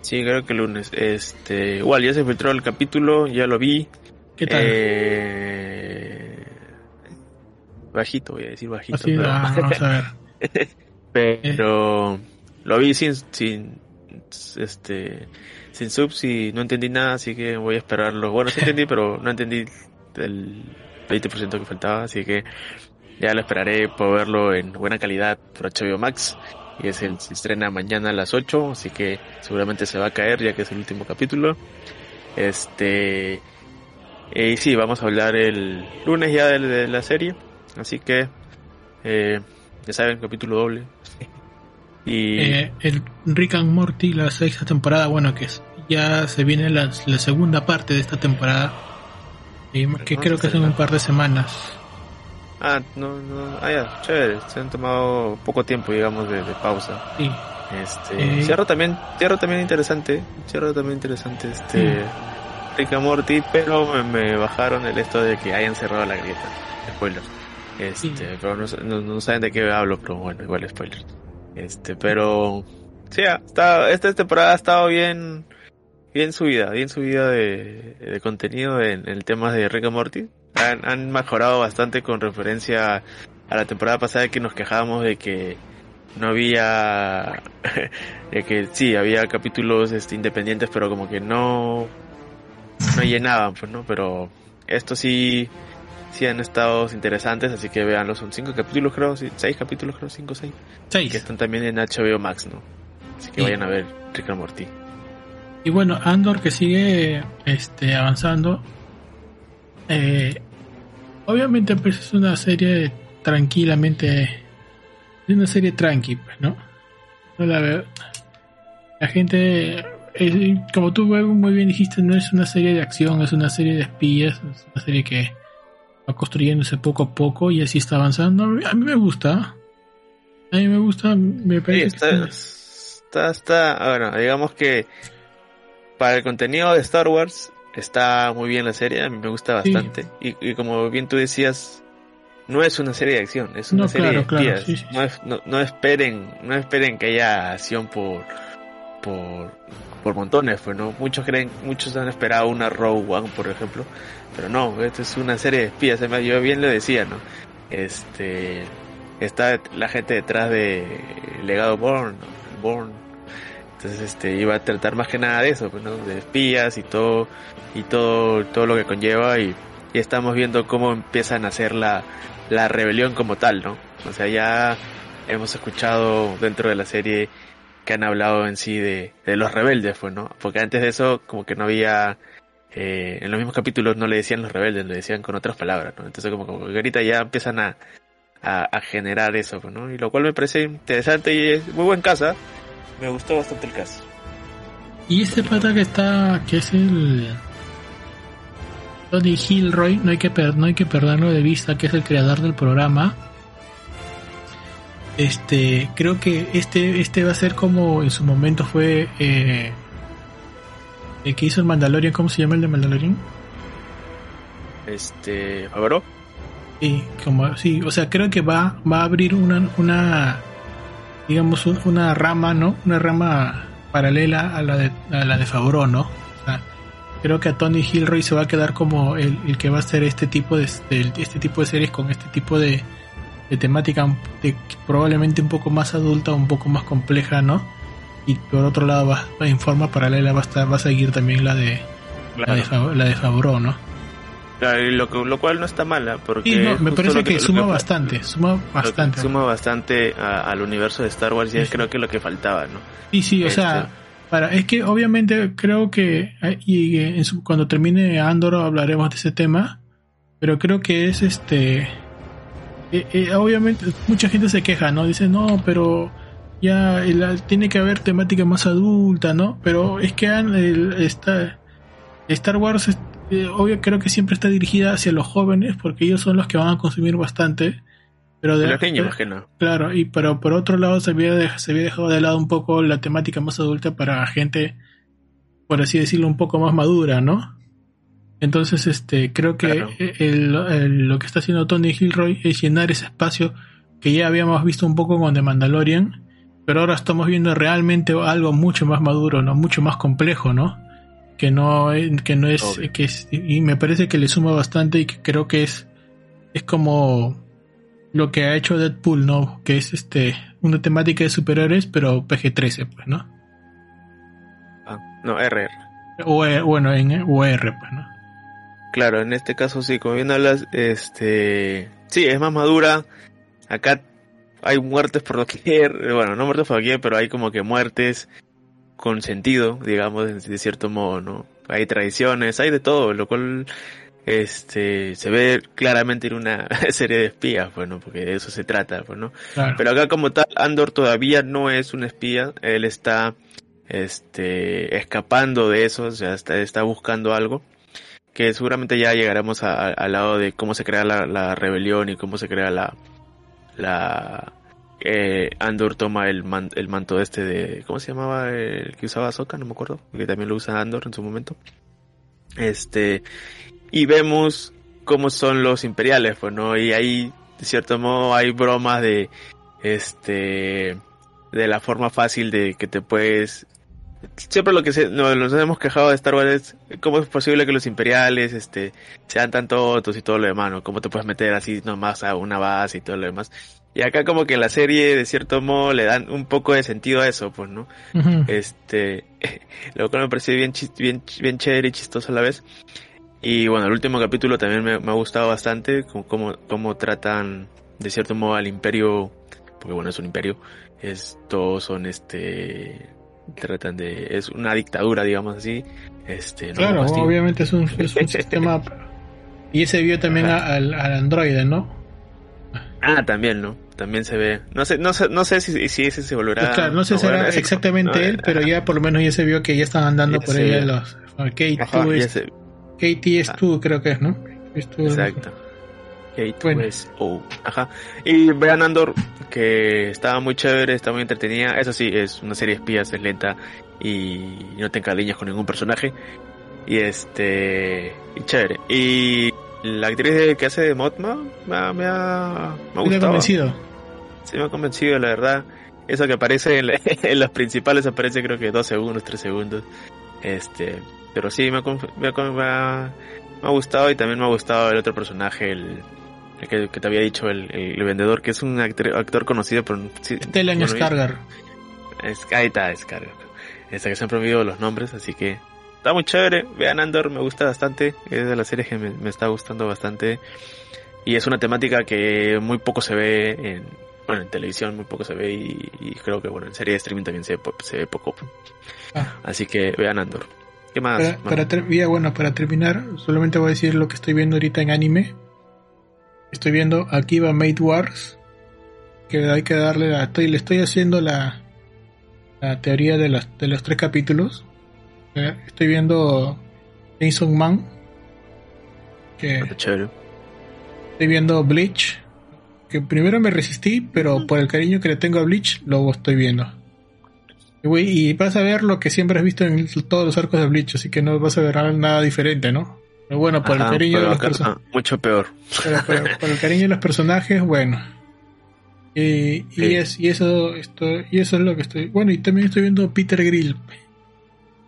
Sí, creo que el lunes. Este, igual ya se filtró el capítulo, ya lo vi. ¿Qué tal? Eh, bajito, voy a decir bajito. Ah, vamos a ver. *laughs* pero lo vi sin, sin, este, sin subs y no entendí nada, así que voy a esperarlo. Bueno, sí entendí, *laughs* pero no entendí el 20% que faltaba, así que ya lo esperaré por verlo en buena calidad por HBO Max. Y es el, se estrena mañana a las 8, así que seguramente se va a caer ya que es el último capítulo. Este. Y sí, vamos a hablar el lunes ya de, la serie. Así que. Eh, ya saben, capítulo doble. *laughs* y. Eh, el Rick and Morty, la sexta temporada, bueno, que es, ya se viene la, segunda parte de esta temporada. Y que creo que son un par de semanas. Ah, no, no, ah, ya, chévere, se han tomado poco tiempo, digamos, de, pausa. Sí. Este, eh, cierro también, cierro también interesante, cierro también interesante, este, Rick Morty, pero me, bajaron el esto de que hayan cerrado la grieta, spoiler. Este, pero no, no, saben de qué hablo, pero bueno, igual spoiler. Este, pero, sí, está, esta temporada ha estado bien, bien subida, bien subida de, de contenido en, en el tema de Rick Morty han, mejorado bastante con referencia a la temporada pasada que nos quejábamos de que no había *laughs* de que sí había capítulos este, independientes pero como que no no llenaban pues no pero estos sí sí han estado interesantes así que veanlos son cinco capítulos creo seis capítulos creo cinco seis. Seis. Que están también en HBO Max no así que vayan a ver Rick and Morty. y bueno Andor que sigue este avanzando eh, obviamente pues es una serie tranquilamente es una serie tranqui pues, no no la veo la gente como tú muy bien dijiste no es una serie de acción es una serie de espías es una serie que va construyéndose poco a poco y así está avanzando. A mí me gusta. A mí me gusta me parece está, está, está, bueno digamos que para el contenido de Star Wars está muy bien la serie, a mí me gusta bastante. Y, como bien tú decías, no es una serie de acción, es una serie de espías. no, no, esperen, no esperen que haya acción por, por, por montones, pues no. Muchos creen, muchos han esperado una Rogue One, por ejemplo, pero no, esto es una serie de espías. Yo bien lo decía, ¿no? Este, está la gente detrás de Legado Born, Born entonces este iba a tratar más que nada de eso, pues, ¿no? de espías y todo y todo todo lo que conlleva y, estamos viendo cómo empiezan a hacer la, la rebelión como tal, ¿no? O sea, ya hemos escuchado dentro de la serie que han hablado en sí de, de los rebeldes, pues, ¿no? Porque antes de eso como que no había eh, en los mismos capítulos no le decían los rebeldes, le decían con otras palabras, ¿no? Entonces como, como que ahorita ya empiezan a, a, generar eso, pues, ¿no? Y lo cual me parece interesante y es muy buen casa me gustó bastante el caso. Y este pata que está, que es el Tony Gilroy, no hay que no hay que perderlo de vista, que es el creador del programa. Este, creo que este, este va a ser como en su momento fue eh, el que hizo el Mandalorian, ¿cómo se llama el de Mandalorian? Este, ¿Favreau? Sí, como sí, o sea, creo que va, va a abrir una, una digamos, una rama, ¿no? Una rama paralela a la de, a la de Favreau, ¿no? creo que a Tony Gilroy se va a quedar como el, el que va a hacer este tipo de, este tipo de series con este tipo de, de temática de, probablemente un poco más adulta, un poco más compleja, ¿no? Y por otro lado, va, en forma paralela va a, estar, va a seguir también la de, la de, la de Favreau, ¿no? Lo, lo cual no está mala, porque... Sí, no, me parece que, suma bastante, suma bastante. Suma bastante al universo de Star Wars y es creo que lo que faltaba, ¿no? Sí, sí, o sea, este, para, es que obviamente creo que, eh, y cuando termine Andor hablaremos de ese tema, pero creo que es este... Eh, eh, obviamente mucha gente se queja, ¿no? Dice, no, pero ya tiene que haber temática más adulta, ¿no? Pero es que el, Star Wars eh, obvio creo que siempre está dirigida hacia los jóvenes porque ellos son los que van a consumir bastante. Pero de, los niños, que no. Claro, y pero por otro lado se había, se había dejado de lado un poco la temática más adulta para gente, por así decirlo, un poco más madura, ¿no? Entonces, este, creo que lo que está haciendo Tony Gilroy es llenar ese espacio que ya habíamos visto un poco con The Mandalorian, pero ahora estamos viendo realmente algo mucho más maduro, ¿no? Mucho más complejo, ¿no? Que no, que no es, que es, y me parece que le suma bastante y que creo que es, es como lo que ha hecho Deadpool, ¿no? Que es este, una temática de superhéroes, pero PG-13, pues, ¿no? Ah, no, RR. O, e, bueno, en UR, pues, ¿no? Claro, en este caso sí, como bien hablas, este, sí, es más madura. Acá hay muertes por doquier, *laughs* bueno, no muertes por doquier, pero hay como que muertes con sentido, digamos, de cierto modo, ¿no? Hay tradiciones, hay de todo, lo cual este se ve claramente en una *laughs* serie de espías, bueno, porque de eso se trata, pues, ¿no? Pero acá como tal, Andor todavía no es un espía, él está este escapando de eso, o sea, está, está buscando algo que seguramente ya llegaremos al lado de cómo se crea la, la rebelión y cómo se crea la la eh, Andor toma el, el manto este de. ¿Cómo se llamaba? El que usaba Soka, no me acuerdo. Que también lo usa Andor en su momento. Este. Y vemos cómo son los imperiales, pues, ¿no? Y ahí, de cierto modo, hay bromas de. Este. De la forma fácil de que te puedes. Siempre lo que se, nos hemos quejado de Star Wars es cómo es posible que los imperiales este, sean tan tontos y todo lo demás. ¿Cómo te puedes meter así nomás a una base y todo lo demás? Y acá como que la serie, de cierto modo, le dan un poco de sentido a eso, pues, ¿no? Este, *laughs* lo cual me pareció bien, bien, bien chévere y chistoso a la vez. Y bueno, el último capítulo también me, ha gustado bastante, como, cómo, tratan, de cierto modo, al imperio, porque bueno, es un imperio, es, todos son este, tratan de, es una dictadura, digamos así. Este, claro, obviamente es un, es un *laughs* sistema, y ese vio también al, al androide, ¿no? Ah, también, ¿no? También se ve. No sé, no sé, no sé si, si ese se volverá. Claro, no sé si será exactamente él, pero ya por lo menos ya se vio que ya están andando por ahí los. Kate es, Katie es tú, creo que es, ¿no? Exacto. Kate es ajá. Y vean Andor, que estaba muy chévere, está muy entretenida. Eso sí, es una serie de espías, es lenta y no te encariñas con ningún personaje. Y este. Y chévere. Y la actriz que hace de Motma me ha, me ha, gustado. convencido? Sí, me ha convencido, la verdad. Eso que aparece en, *laughs* en los principales aparece creo que dos segundos, tres segundos. Este, pero sí, me ha, me ha, me ha, gustado y también me ha gustado el otro personaje, el, que, te había dicho, el, el, vendedor, que es un actor, actor conocido por... Sí, Stellan Es, ahí está, Skargar. Esta que se han prohibido los nombres, así que está muy chévere. Vean Andor, me gusta bastante. Es de las series que me, está gustando bastante. Y es una temática que muy poco se ve en, bueno, en televisión, muy poco se ve. Y, creo que bueno, en serie de streaming también se, se ve poco. Ah. Así que vean Andor. ¿Qué más? Para, bueno, para terminar, solamente voy a decir lo que estoy viendo ahorita en anime. Estoy viendo Akiba Made Wars. Que hay que darle la. Estoy, le estoy haciendo la, la teoría de, las, de los tres capítulos estoy viendo Jason Man. Que ah, Chévere. Estoy viendo Bleach. Que primero me resistí, pero por el cariño que le tengo a Bleach, lo estoy viendo. Y, vas a ver lo que siempre has visto en todos los arcos de Bleach, así que no vas a ver nada diferente, ¿no? Pero bueno, por el cariño de los personajes. Mucho peor. por el *laughs* cariño de los personajes, bueno. Y, y, es, y eso esto, y eso es lo que estoy. Bueno, y también estoy viendo Peter Grill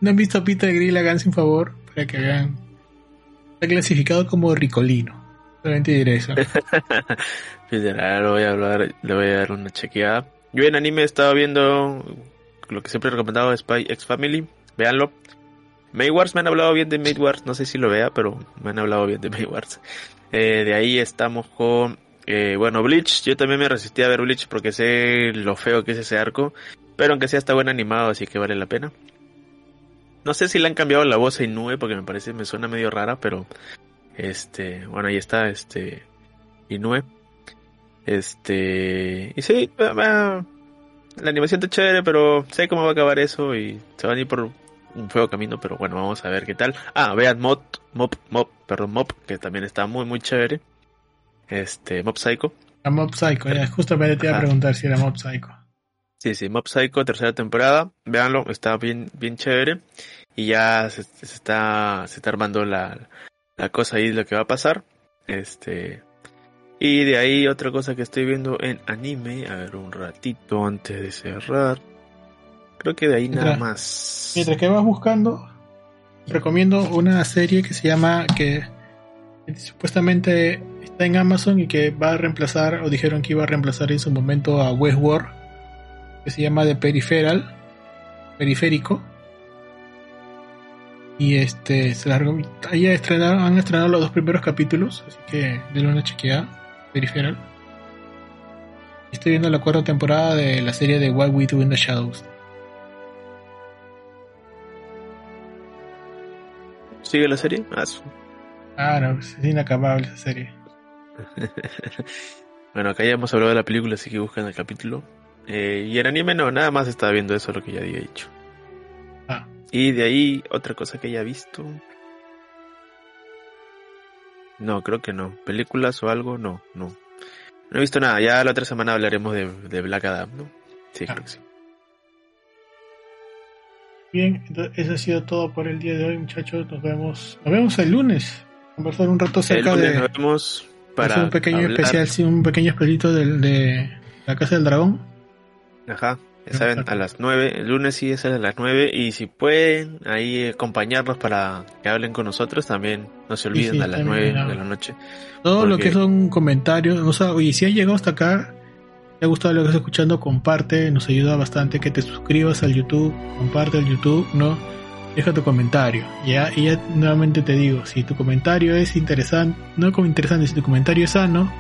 no han visto a Peter Grill, hagan sin favor para que vean. Está clasificado como ricolino. Solamente diré eso. *laughs* Peter, voy a hablar, le voy a dar una chequeada. Yo en anime estaba viendo lo que siempre he recomendado Spy X Family. Véanlo. Maywars me han hablado bien de Maywars, no sé si lo vea, pero me han hablado bien de Maywars. Eh, de ahí estamos con, eh, bueno, Bleach. Yo también me resistí a ver Bleach porque sé lo feo que es ese arco, pero aunque sea está buen animado, así que vale la pena. No sé si le han cambiado la voz a Inoue porque me parece, me suena medio rara, pero este, bueno, ahí está, este, Inoue. Este, y sí, la animación está chévere, pero sé cómo va a acabar eso y se van a ir por un feo camino, pero bueno, vamos a ver qué tal. Ah, vean Mob, Mob, Mob, perdón, Mob, que también está muy, muy chévere. Este, Mob Psycho. A Mob Psycho, ya, justamente te iba a preguntar si era Mob Psycho. Sí, sí, Mob Psycho, tercera temporada. Véanlo, está bien, bien chévere. Y ya se, está, se está armando la, la cosa ahí lo que va a pasar. Este. Y de ahí otra cosa que estoy viendo en anime. A ver, un ratito antes de cerrar. Creo que de ahí nada más. Mientras que vas buscando, recomiendo una serie que se llama que supuestamente está en Amazon y que va a reemplazar, o dijeron que iba a reemplazar en su momento a Westworld, que se llama The Peripheral, Periférico. Y este, se ahí estrenaron, han estrenado los dos primeros capítulos, así que denle una chequeada, Peripheral. Estoy viendo la cuarta temporada de la serie de What We Do in the Shadows. ¿Sigue la serie? Ah, Claro, es inacabable esa serie. *laughs* bueno, acá ya hemos hablado de la película, así que buscan el capítulo. Eh, y en anime no, nada más estaba viendo eso, lo que ya había dicho. Ah. Y de ahí, otra cosa que haya visto. No, creo que no. ¿Películas o algo? No, no. No he visto nada. Ya la otra semana hablaremos de, Black Adam, ¿no? Sí, ah. creo que sí. Bien, eso ha sido todo por el día de hoy, muchachos. Nos vemos, nos vemos el lunes. Conversar un rato acerca de. Nos vemos para un pequeño especial, sí, un pequeño especialito de, de la Casa del Dragón. Ajá. Ya saben, a las 9, el lunes sí es a las 9 y si pueden ahí acompañarnos para que hablen con nosotros también no se olviden a las 9 de la noche. Todo lo que son comentarios, o sea, oye, si has llegado hasta acá, te ha gustado lo que estás escuchando, comparte, nos ayuda bastante que te suscribas al YouTube, comparte el YouTube, ¿no? Deja tu comentario, ¿ya? Y ya nuevamente te digo, si tu comentario es interesante, no como interesante, si tu comentario es sano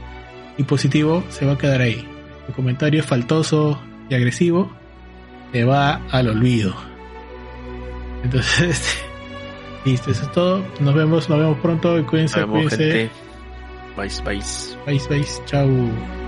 y positivo, se va a quedar ahí. Si tu comentario es faltoso y agresivo, te va al olvido. Entonces, *laughs* listo, eso es todo. Nos vemos, nos vemos pronto y cuídense, cuídense. Bye, bye. Bye, bye. Chao.